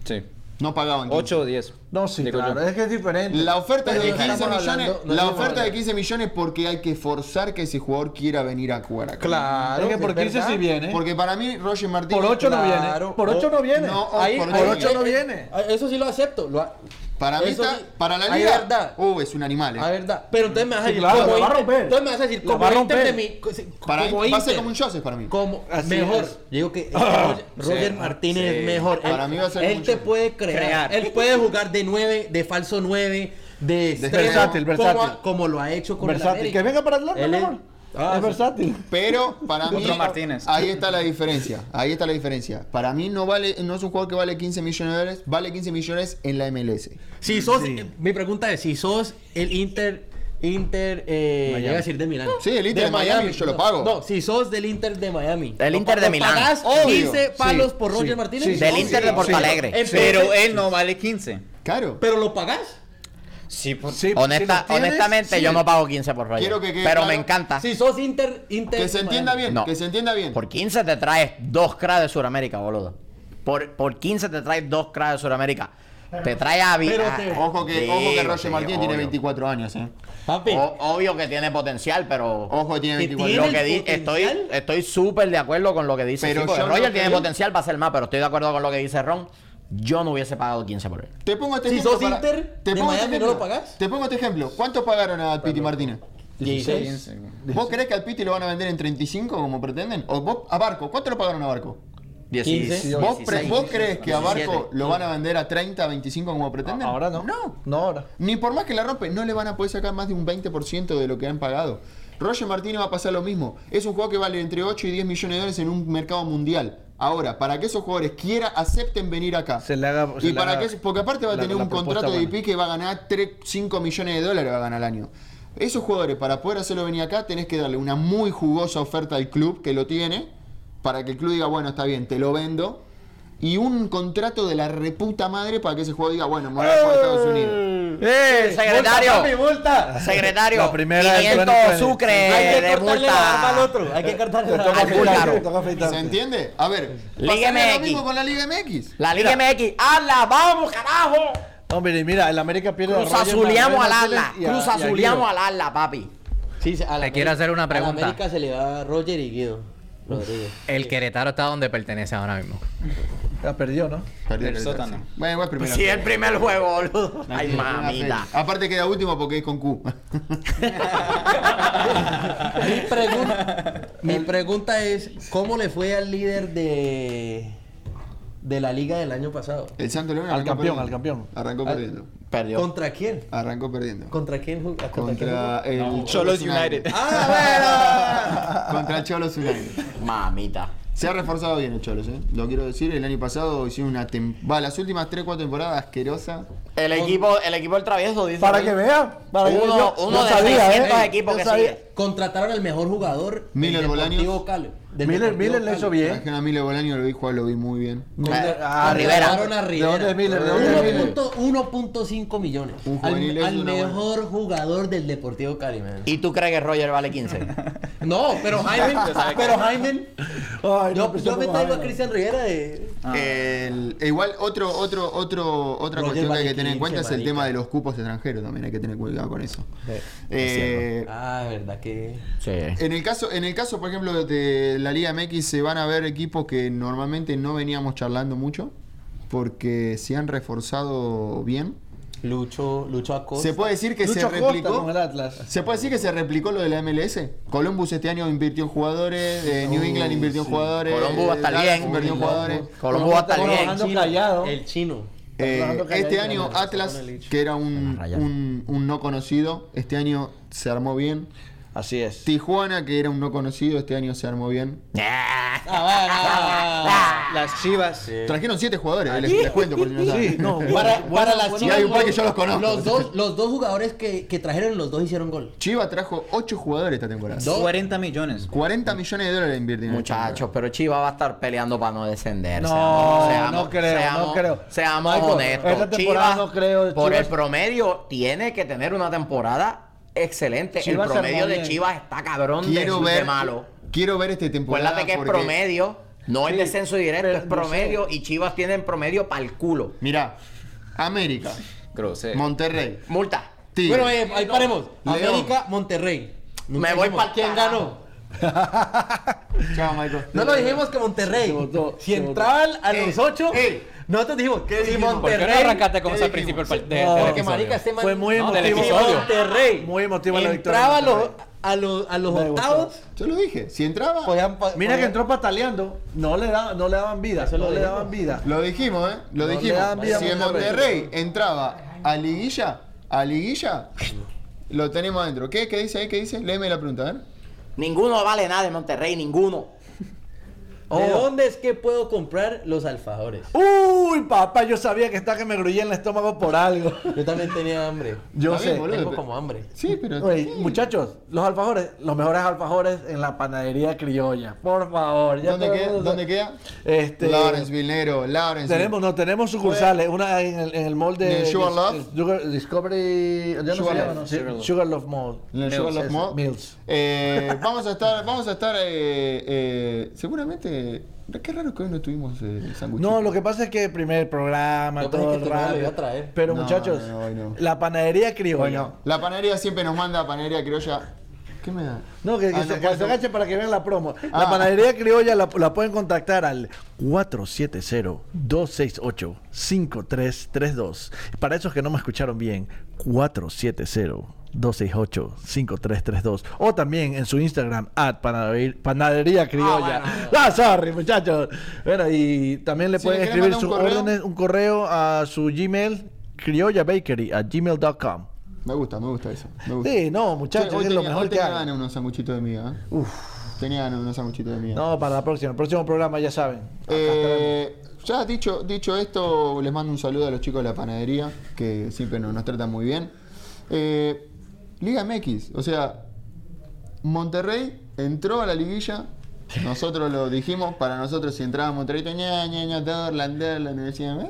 Sí. No pagaban. 15. 8 o 10. No, sí, Digo claro. yo. Es que es diferente. La oferta Pero de no 15 estamos millones, hablando- no la oferta de hablando. 15 millones porque hay que forzar que ese jugador quiera venir a jugar acá. Claro. Es que por es 15 verdad. sí viene. Porque para mí Roger Martínez Por 8 no viene. Claro. Por 8 no viene. No, o Ahí, por por ocho. 8 no viene. eh, Eso sí lo acepto. Lo a- para mí eso está, sí. para la liga, es verdad. uh, es un animal. eh. Ah, verdad. Pero entonces me vas a Sí, decir, claro, como la va a Inter- romper. entonces me vas a decir, La como va a Inter de romper. mi, Para como mí va a ser Inter, como un Joseph para mí. como Así mejor. es. Yo digo que es que Roger, Roger Martínez sí. es mejor. Él, Para mí va a ser él mucho. te puede crear, Crear. Él puede jugar de 9, de falso 9, de extremo, versátil, como, versátil. a- como lo ha hecho con el Versátil. América. Que venga para Atlanta, Él es- amor. Ah, es versátil. Pero para mí Otro Martínez. ahí está la diferencia. Ahí está la diferencia. Para mí no vale no es un jugador que vale 15 millones de dólares, vale 15 millones en la MLS. Si sos, eh, mi pregunta es, si sos el Inter, Inter, eh, a decir de Milán. Sí, el Inter de Miami, yo lo pago. No, si sos del Inter de Miami. El ¿lo Inter de Milán. ¿Pagás Obvio. 15 palos Sí, por Roger sí, Martínez? sí, Del sí, Inter de sí. Porto Alegre. Entonces- Pero él no vale 15. Claro. ¿Pero lo pagás? Sí, por... Sí, Honesta- si honestamente, sí. yo no pago 15 por Roger. Quiero que quede pero claro. me encanta. Si sos Inter, Inter Que se entienda bien, No. que se entienda bien. Por 15 te traes dos cracks de Sudamérica, boludo. Por, por 15 te traes dos cracks de Sudamérica. Te trae a... Vi- Pero a- te- Ojo que, Digo, ojo que sí, Roger Martínez tiene obvio. 24 años, eh. Papi, O- obvio que tiene potencial, pero... Ojo que tiene ¿Que 24 Lo tiene que di- potencial? estoy estoy súper de acuerdo con lo que dice. Pero sí, Roger tiene creo- potencial para ser más, pero estoy de acuerdo con lo que dice Ron. Yo no hubiese pagado 15 por él. Te pongo este Si ejemplo. sos Inter de pongo este Miami, ¿no ejemplo. lo pagás? Te pongo este ejemplo. ¿Cuánto pagaron a Piti Martínez? 16. ¿Vos crees que al Piti lo van a vender en 35 como pretenden? ¿O vos, a Barco? ¿Cuánto lo pagaron a Barco? 15. ¿Vos, pre- vos crees que a Barco 17. lo van a vender a 30, 25 como pretenden? Ahora no. No. No, ahora. Ni por más que la rompe, no le van a poder sacar más de un 20% de lo que han pagado. Roger Martínez va a pasar lo mismo. Es un jugador que vale entre 8 y 10 millones de dólares en un mercado mundial. Ahora, para que esos jugadores quiera, acepten venir acá. Se le haga- se y le para haga que, porque aparte va a tener la un contrato de. IP que va a ganar 3, 5 millones de dólares va a ganar al año. Esos jugadores, para poder hacerlo venir acá, tenés que darle una muy jugosa oferta al club que lo tiene, para que el club diga, bueno, está bien, te lo vendo. Y un contrato de la reputa madre para que ese jugador diga, bueno, me voy a jugar a Estados Unidos. ¡Eh, secretario! ¡Multa, papi, multa! Secretario, La primera del 500 Planet sucre Hay que de cortarle la barba al multa. otro. Hay que cortarle la al. ¿Se entiende? A ver, Liga lo MX. mismo con la Liga MX. La Liga MX, ¡Hala, vamos, carajo! Hombre, y mira, el América pierde Cruz azuleamos al ala, cruz azuleamos al ala, papi. Sí, sí, a la Te quiero hacer una a la pregunta. América se le va Roger y Guido. Rodríguez. El Querétaro está donde pertenece ahora mismo. Ya perdió, ¿no? Perdió El el sótano. tercero. Bueno, igual primero. Sí, el primer juego, boludo. Ay, mamita. Aparte queda último porque es con Q. mi, pregun- mi pregunta es, ¿cómo le fue al líder de, de la liga del año pasado? El Santo León Al campeón, perdiendo. al campeón. Arrancó Al- perdiendo. Perdió. ¿Contra quién? Arrancó perdiendo. ¿Contra quién? ¿Contra quién Contra jugó? el Cholos United. ¡Ah, Contra el Cholos United. Mamita. Se ha reforzado bien el Cholos, ¿eh? Lo quiero decir, el año pasado hicieron una temporada, las últimas 3-4 temporadas asquerosa. El equipo, el equipo del travieso dice. Para ahí. que vean. Para que Uno- yo- uno yo de sabía, 600 ¿eh? equipos Yo que sabía. sigue. Contrataron al mejor jugador Miller Bolaños. Miller, Miller le Cali. hizo bien. A Milo Bolaño, lo vi jugar, lo vi muy bien. Contra- Ah, a Rivera. a ¿De dónde es Miller? ¿De dónde es Miller? 1.5 1.5 millones. Un juvenil al es al una buena. mejor jugador del Deportivo Cali, man. ¿Y tú crees que Roger vale 15? No, pero Jaime, pero Jaime, Ay, no, yo, yo me traigo a. Cristian Rivera de... El- e igual otro, otro, otro, otra Roger cuestión que hay que tener en 15, cuenta es el marica. tema de los cupos extranjeros, también hay que tener cuidado con eso. Eh, Ah, verdad que... Sí. en el caso, en el caso, por ejemplo, de la Liga MX se van a ver equipos que normalmente no veníamos charlando mucho, porque se han reforzado bien. Lucho, Lucho Acosta. Se puede decir que Lucho se Acosta replicó. con el Atlas. ¿Se puede decir que se replicó lo de la MLS? Columbus este año invirtió en jugadores, eh, New England invirtió en jugadores, Columbus va a estar bien. invirtió en jugadores. Columbus va a estar bien. callado. El chino. Eh, este año. Atlas, que era un, un, un no conocido, este año se armó bien. Así es. Tijuana, que era un no conocido, este año se armó bien. Ah, Las Chivas. Trajeron siete jugadores, les, les cuento por si no saben. Sí, no, Para, bueno, para las Y Chivas, hay un par que los- yo los conozco. Los dos, los dos jugadores que, que trajeron, los dos hicieron gol. Chivas trajo ocho jugadores esta temporada. Dos. 40 millones. 40 millones de dólares invirtieron. Muchachos, pero Chivas va a estar peleando para no descender. No, seamos- no creo, seamos- no creo. Seamos Michael, honestos. esta temporada Chivas, no creo, por Chivas- el promedio, tiene que tener una temporada excelente. Chivas el promedio de. Chivas está cabrón de, Quiero de ver, malo. quiero ver este temporada. Acuérdate que es promedio, no es descenso directo, es promedio y Chivas tienen promedio para el culo. Mirá, América, Grosero. Monterrey, Multa. Bueno, eh, ahí paremos. León. América, Monterrey. Me voy pa'l ¿Quién ganó? Chao, Michael. No lo dijimos que Monterrey. Votó, si entraban a los ocho, ey. Nosotros dijimos que si dijimos? ¿Por qué Monterrey. no arrancaste con ¿Qué eso al dijimos? principio del, de- No, episodio? marica, este man- Fue muy No, del emotivo. Si episodio. Monterrey Muy emotiva la victoria entraba a de los, Monterrey. a los, a los Me gustó. octavos, Yo lo dije, si entraba, podían, po- Mira que podían- entró pataleando. No le, da, no le daban vida. Eso lo No le dijimos. daban vida. lo dijimos, ¿eh? Lo No le dijimos. vida Si en Monterrey. Monterrey entraba a liguilla, a liguilla, lo tenemos adentro. ¿Qué? ¿Qué dice ahí? ¿Qué dice? Léeme la pregunta, a ver. Ninguno vale nada de Monterrey, ninguno. ¿De Oh. dónde es que puedo comprar los alfajores? Uy, papá, yo sabía que está que me gruía en el estómago por algo. Yo también tenía hambre. Yo Está sé. boludo. Tengo pero- como hambre. Sí, pero. Oye, sí. muchachos, los alfajores, los mejores alfajores en la panadería criolla. Por favor, ya ¿Dónde queda? ¿Dónde queda? Este, Lawrenceville, negro, Lawrenceville. Tenemos, no, tenemos sucursales, una en el, en el mall de ¿En Sugar Love? Sugar- Discovery, ya no Sugar Love, ¿no? Sugar Love. Sugar Love Mall. En el Mills, Sugar Love Mall. Mills. Eh, vamos a estar, vamos a estar, eh, eh, seguramente. Qué raro que hoy no tuvimos eh, sanguchito. No, lo que pasa es que el primer programa, Yo todo pensé el que lo iba a traer. Pero No, muchachos, no, hoy no. la panadería criolla. Bueno, la panadería siempre nos manda panadería criolla. ¿Qué me da? No, que, que Ah, se, no, que pues, se no. agache para que vean la promo. Ah. La panadería criolla la, la pueden contactar al 470-268-5332. Para esos que no me escucharon bien, 470-268-5332. O también en su Instagram, at panadería, panadería criolla. Ah, sorry, muchachos. Bueno, y también le Si pueden le escribir sus un correo. órdenes, un correo a su Gmail, criollabakery, a gmail.com. Me gusta, me gusta eso. Me gusta. Sí, no, muchachos, es lo tenía, mejor que tenía hay. ganas de unos sanguchitos de miga. ¿eh? Tenía ganas de unos sanguchitos de miga. No, para la próxima. El próximo programa ya saben. Eh, ya dicho, dicho esto, les mando un saludo a los chicos de la panadería, que siempre nos, nos tratan muy bien. Eh, Liga MX. O sea, Monterrey entró a la liguilla. Nosotros lo dijimos, para nosotros si entraba Monterrey, ña, ña, ña, la Universidad.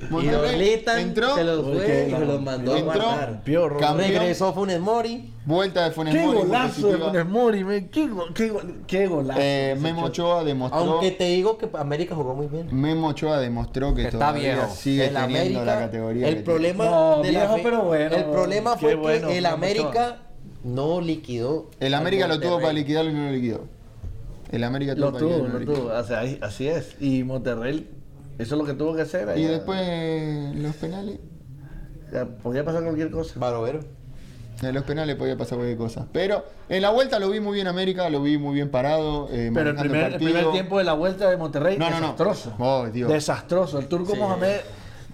Y Monterrey Dolitan entró, se los fue y se los mandó a entró, guardar. Piorro. campeón, Regresó Funes Mori. vuelta de Funes ¡Qué Mori, golazo de. Funes Mori, men! ¡Qué, go- qué, qué golazo! Eh, Memo Ochoa demostró, Aunque te digo que América jugó muy bien. Memo Ochoa demostró que, Que está todavía viejo. sigue el teniendo América, la categoría. el problema No, de la viejo, fe- pero bueno, el problema qué fue bueno, que el América no liquidó. El América lo tuvo para liquidarlo y no lo liquidó. El América tuvo Lo para tuvo, lo no lo tuvo. O sea, así es. Y Monterrey, eso es lo que tuvo que hacer. Y allá. después los penales. Podía pasar cualquier cosa. Barovero. En los penales podía pasar cualquier cosa. Pero en la vuelta lo vi muy bien América, lo vi muy bien parado. eh, Pero el primer, el primer tiempo de la vuelta de Monterrey, No, no, no. desastroso. Oh, Dios. Desastroso. El turco Mohamed,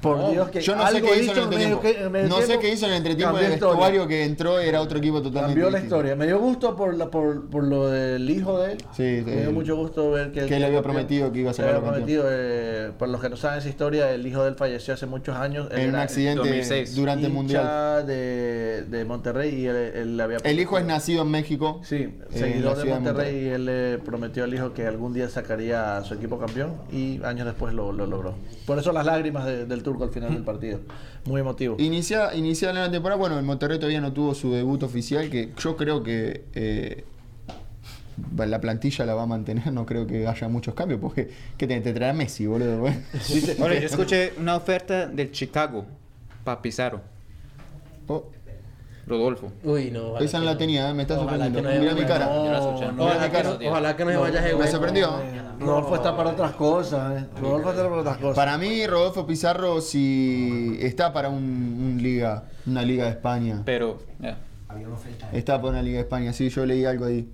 por No, Dios, que yo no sé qué hizo en hizo el medio entretiempo. medio No sé tiempo, qué hizo en el entretiempo del vestuario que entró era otro equipo totalmente Cambió la distinto. historia. Me dio gusto por, la, por, por lo del hijo de él. Sí, Me dio eh, mucho gusto ver que... que él había prometido que iba a Le sacar había campeón. prometido, eh, por los que no saben esa historia, el hijo de él falleció hace muchos años. En un accidente 2006. durante el mundial. De, de Monterrey y él, él le había El hijo es prometido- nacido en México. Sí, en la seguidor de ciudad de Monterrey, Monterrey. y él le prometió al hijo que algún día sacaría a su equipo campeón y años después lo, lo logró. Por eso las lágrimas de- del turco al final del partido. Muy emotivo. Inicia, iniciada la temporada, bueno, el Monterrey todavía no tuvo su debut oficial, que yo creo que eh, la plantilla la va a mantener, no creo que haya muchos cambios, porque ¿qué te, te traerá Messi, boludo? Bueno. Yo escuché una oferta del Chicago para Pizarro, Oh, Rodolfo. Uy, no. ojalá esa no la tenía, me está sorprendiendo. no Mira mi cara. Ojalá, que no, ojalá que no se vaya a Me sorprendió. Rodolfo está para otras cosas. eh. Rodolfo está para otras cosas. Para mí, Rodolfo Pizarro, si está para un, un liga, una liga de España. Pero, ya. Está para una liga de España, sí, yo leí algo ahí.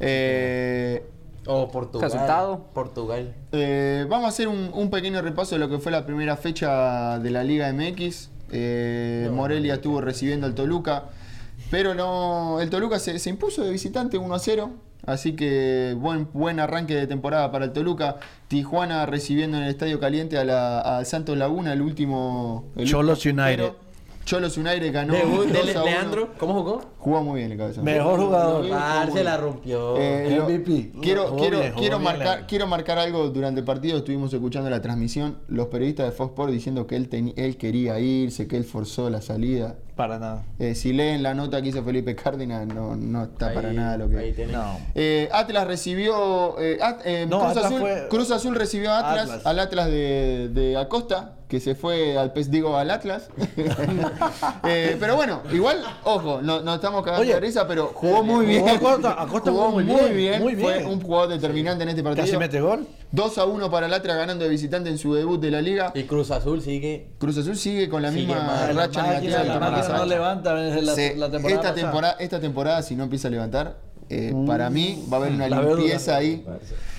Eh, O Portugal. Resultado. Portugal. Eh, vamos a hacer un, un pequeño repaso de lo que fue la primera fecha de la Liga MX. Eh, Morelia estuvo recibiendo al Toluca, pero no, el Toluca se, se impuso de visitante 1 a 0. Así que buen, buen arranque de temporada para el Toluca. Tijuana recibiendo en el Estadio Caliente a la, al Santos Laguna, el último. el Cholos último United. Cholos United ganó. De 2 a 1. Leandro, ¿cómo jugó? Jugó muy bien el cabezón. Mejor jugador. Ah, se la rompió. Eh, lo- MVP. Quiero, Jugó quiero, bien, jugó quiero, bien, marcar, quiero marcar algo durante el partido. Estuvimos escuchando la transmisión. Los periodistas de Fox Sports diciendo que él, teni- él quería irse, que él forzó la salida. Para nada. Eh, si leen la nota que hizo Felipe Cárdenas, no, no está para nada lo que. ahí. No. Eh, Atlas recibió. eh, At- eh, No, Cruz, Atlas Azul, fue- Cruz Azul recibió a Atlas, Atlas. al Atlas de, de Acosta, que se fue al pez, digo, al Atlas. Eh, pero bueno, igual, ojo, no, no estamos cagando Oye, de risa, pero jugó muy jugó bien. Acosta, Acosta jugó jugó muy muy bien, bien. muy Fue un jugador determinante en este partido. Casi mete gol. 2 a 1 para el Atlas ganando de visitante en su debut de la liga. Y Cruz Azul sigue. Cruz Azul sigue con la Sigue misma mal. racha La negativa la torneo máquina no levanta desde la, Se- la temporada esta, temporada, esta temporada, si no empieza a levantar, eh, para mí va a haber una La limpieza ahí.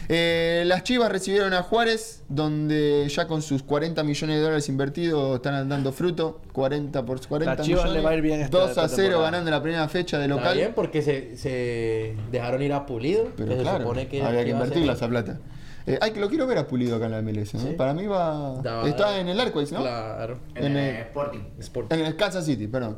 Eh, las Chivas recibieron a Juárez, donde ya con sus 40 millones de dólares invertidos están dando fruto. 40 por 40 Las Chivas millones. le va a ir bien esta- 2 a esta 0 temporada. ganando la primera fecha de Está local. bien porque se, se dejaron ir a Pulido. Pero que se claro, supone que había que invertirla esa plata. Eh, ay, que lo quiero ver a Pulido acá en la MLS. ¿no? Sí. Para mí va. Da- Está en el Arcois, ¿no? Claro. En el- Sporting. Sport. En el Kansas City, perdón.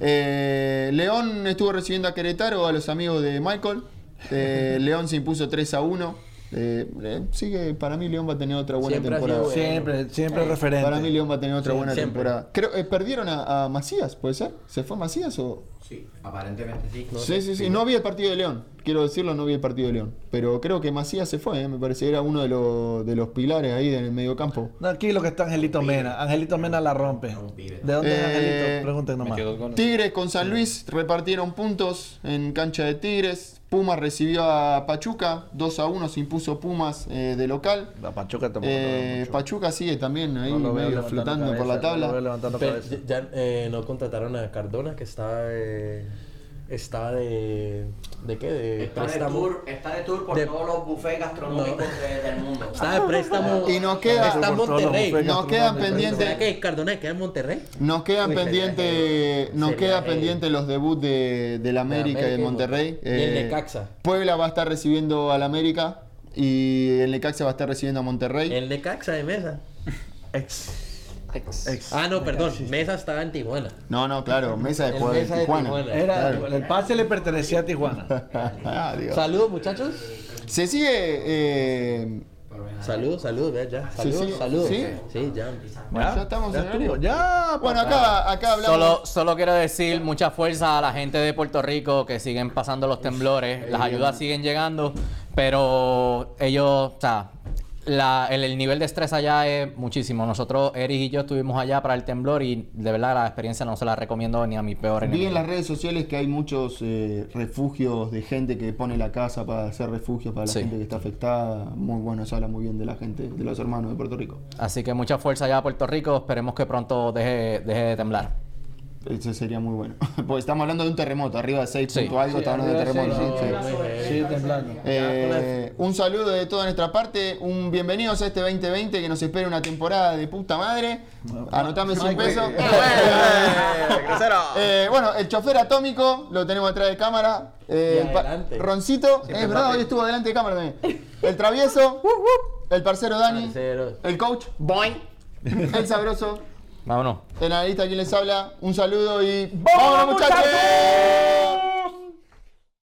Eh, León estuvo recibiendo a Querétaro, a los amigos de Michael. Eh, León se impuso 3 a 1. Eh, eh, sigue, para mí León va a tener otra buena Siempre temporada. sido. Siempre, siempre referente. Para mí León va a tener otra Sí, buena siempre. temporada. Creo, eh, ¿Perdieron a, a Macías, puede ser? ¿Se fue Macías o...? Sí, aparentemente sí. sí, sí, sí. No vi el partido de León. Quiero decirlo, no vi el partido de León. Pero creo que Macías se fue, eh, me parece. Era uno de los, de los pilares ahí en el medio campo. No, aquí lo que está Angelito Mena. Angelito Mena la rompe. ¿De dónde es Eh, Angelito? Pregunten nomás. Tigres con San Luis repartieron puntos en cancha de Tigres. Pumas recibió a Pachuca, 2 a 1 se impuso Pumas eh, de local. La Pachuca tampoco. Eh. Pachuca sigue también ahí No medio flotando por la cabeza, no lo veo tabla. levantando Pero ya eh, no contrataron a Cardona, que está de. Está de. ¿De qué? De Está de préstamo. tour, está de tour por De- todos los buffets gastronómicos de- del mundo. Está de préstamo. Y nos queda- Está en Monterrey. Nos quedan pendientes- ¿Será que Cardona queda en Monterrey? Nos quedan pendientes nos queda heavy. pendientes los debuts de, del América de y Monterrey. Mon- y el Eh, Necaxa. Puebla va a estar recibiendo al América y el Necaxa va a estar recibiendo a Monterrey. El de Caxa de mesa. Ex. Ex. Ex. Ah, no, perdón. Mesa estaba en Tijuana. No, no, claro, mesa de El juego de Mesa de Tijuana. Tijuana. Era, Claro. el pase le pertenecía a Tijuana. Ah. Saludos, muchachos. Se sigue. eh, Saludos, saludos, ya. Sí, Saludos, sí. saludos. ¿Sí? Sí, ya. ya estamos en horario. ya. Bueno, acá, acá hablamos. Solo, solo quiero decir mucha fuerza a la gente de Puerto Rico que siguen pasando los temblores. Las ayudas siguen llegando, pero ellos, o sea, la- el, el nivel de estrés allá es muchísimo. Nosotros, Eric y yo, estuvimos allá para el temblor y de verdad la experiencia no se la recomiendo ni a mi peor Vi enemigo. en las redes sociales que hay muchos eh, refugios de gente que pone la casa para hacer refugios para la Sí. gente que está afectada. Muy bueno, se habla muy bien de la gente, de los hermanos de Puerto Rico. Así que mucha fuerza allá a Puerto Rico. Esperemos que pronto deje, deje de temblar. Eso sería muy bueno. Porque estamos hablando de un terremoto, arriba de 6 Sí. punto algo, estamos hablando de terremoto. sí, sí. Sí, temblando. Eh, un saludo de toda nuestra parte, un bienvenidos a este 2020 que nos espera una temporada de puta madre. Anotame 100 pesos. Eh, bueno, el chofer atómico lo tenemos detrás de cámara. Eh. Roncito, es verdad, hoy estuvo delante de cámara también. El travieso, el parcero Dani, el coach, Boing, el sabroso, Vámonos. el analista quien les habla. Un saludo y ¡Vámonos muchachos!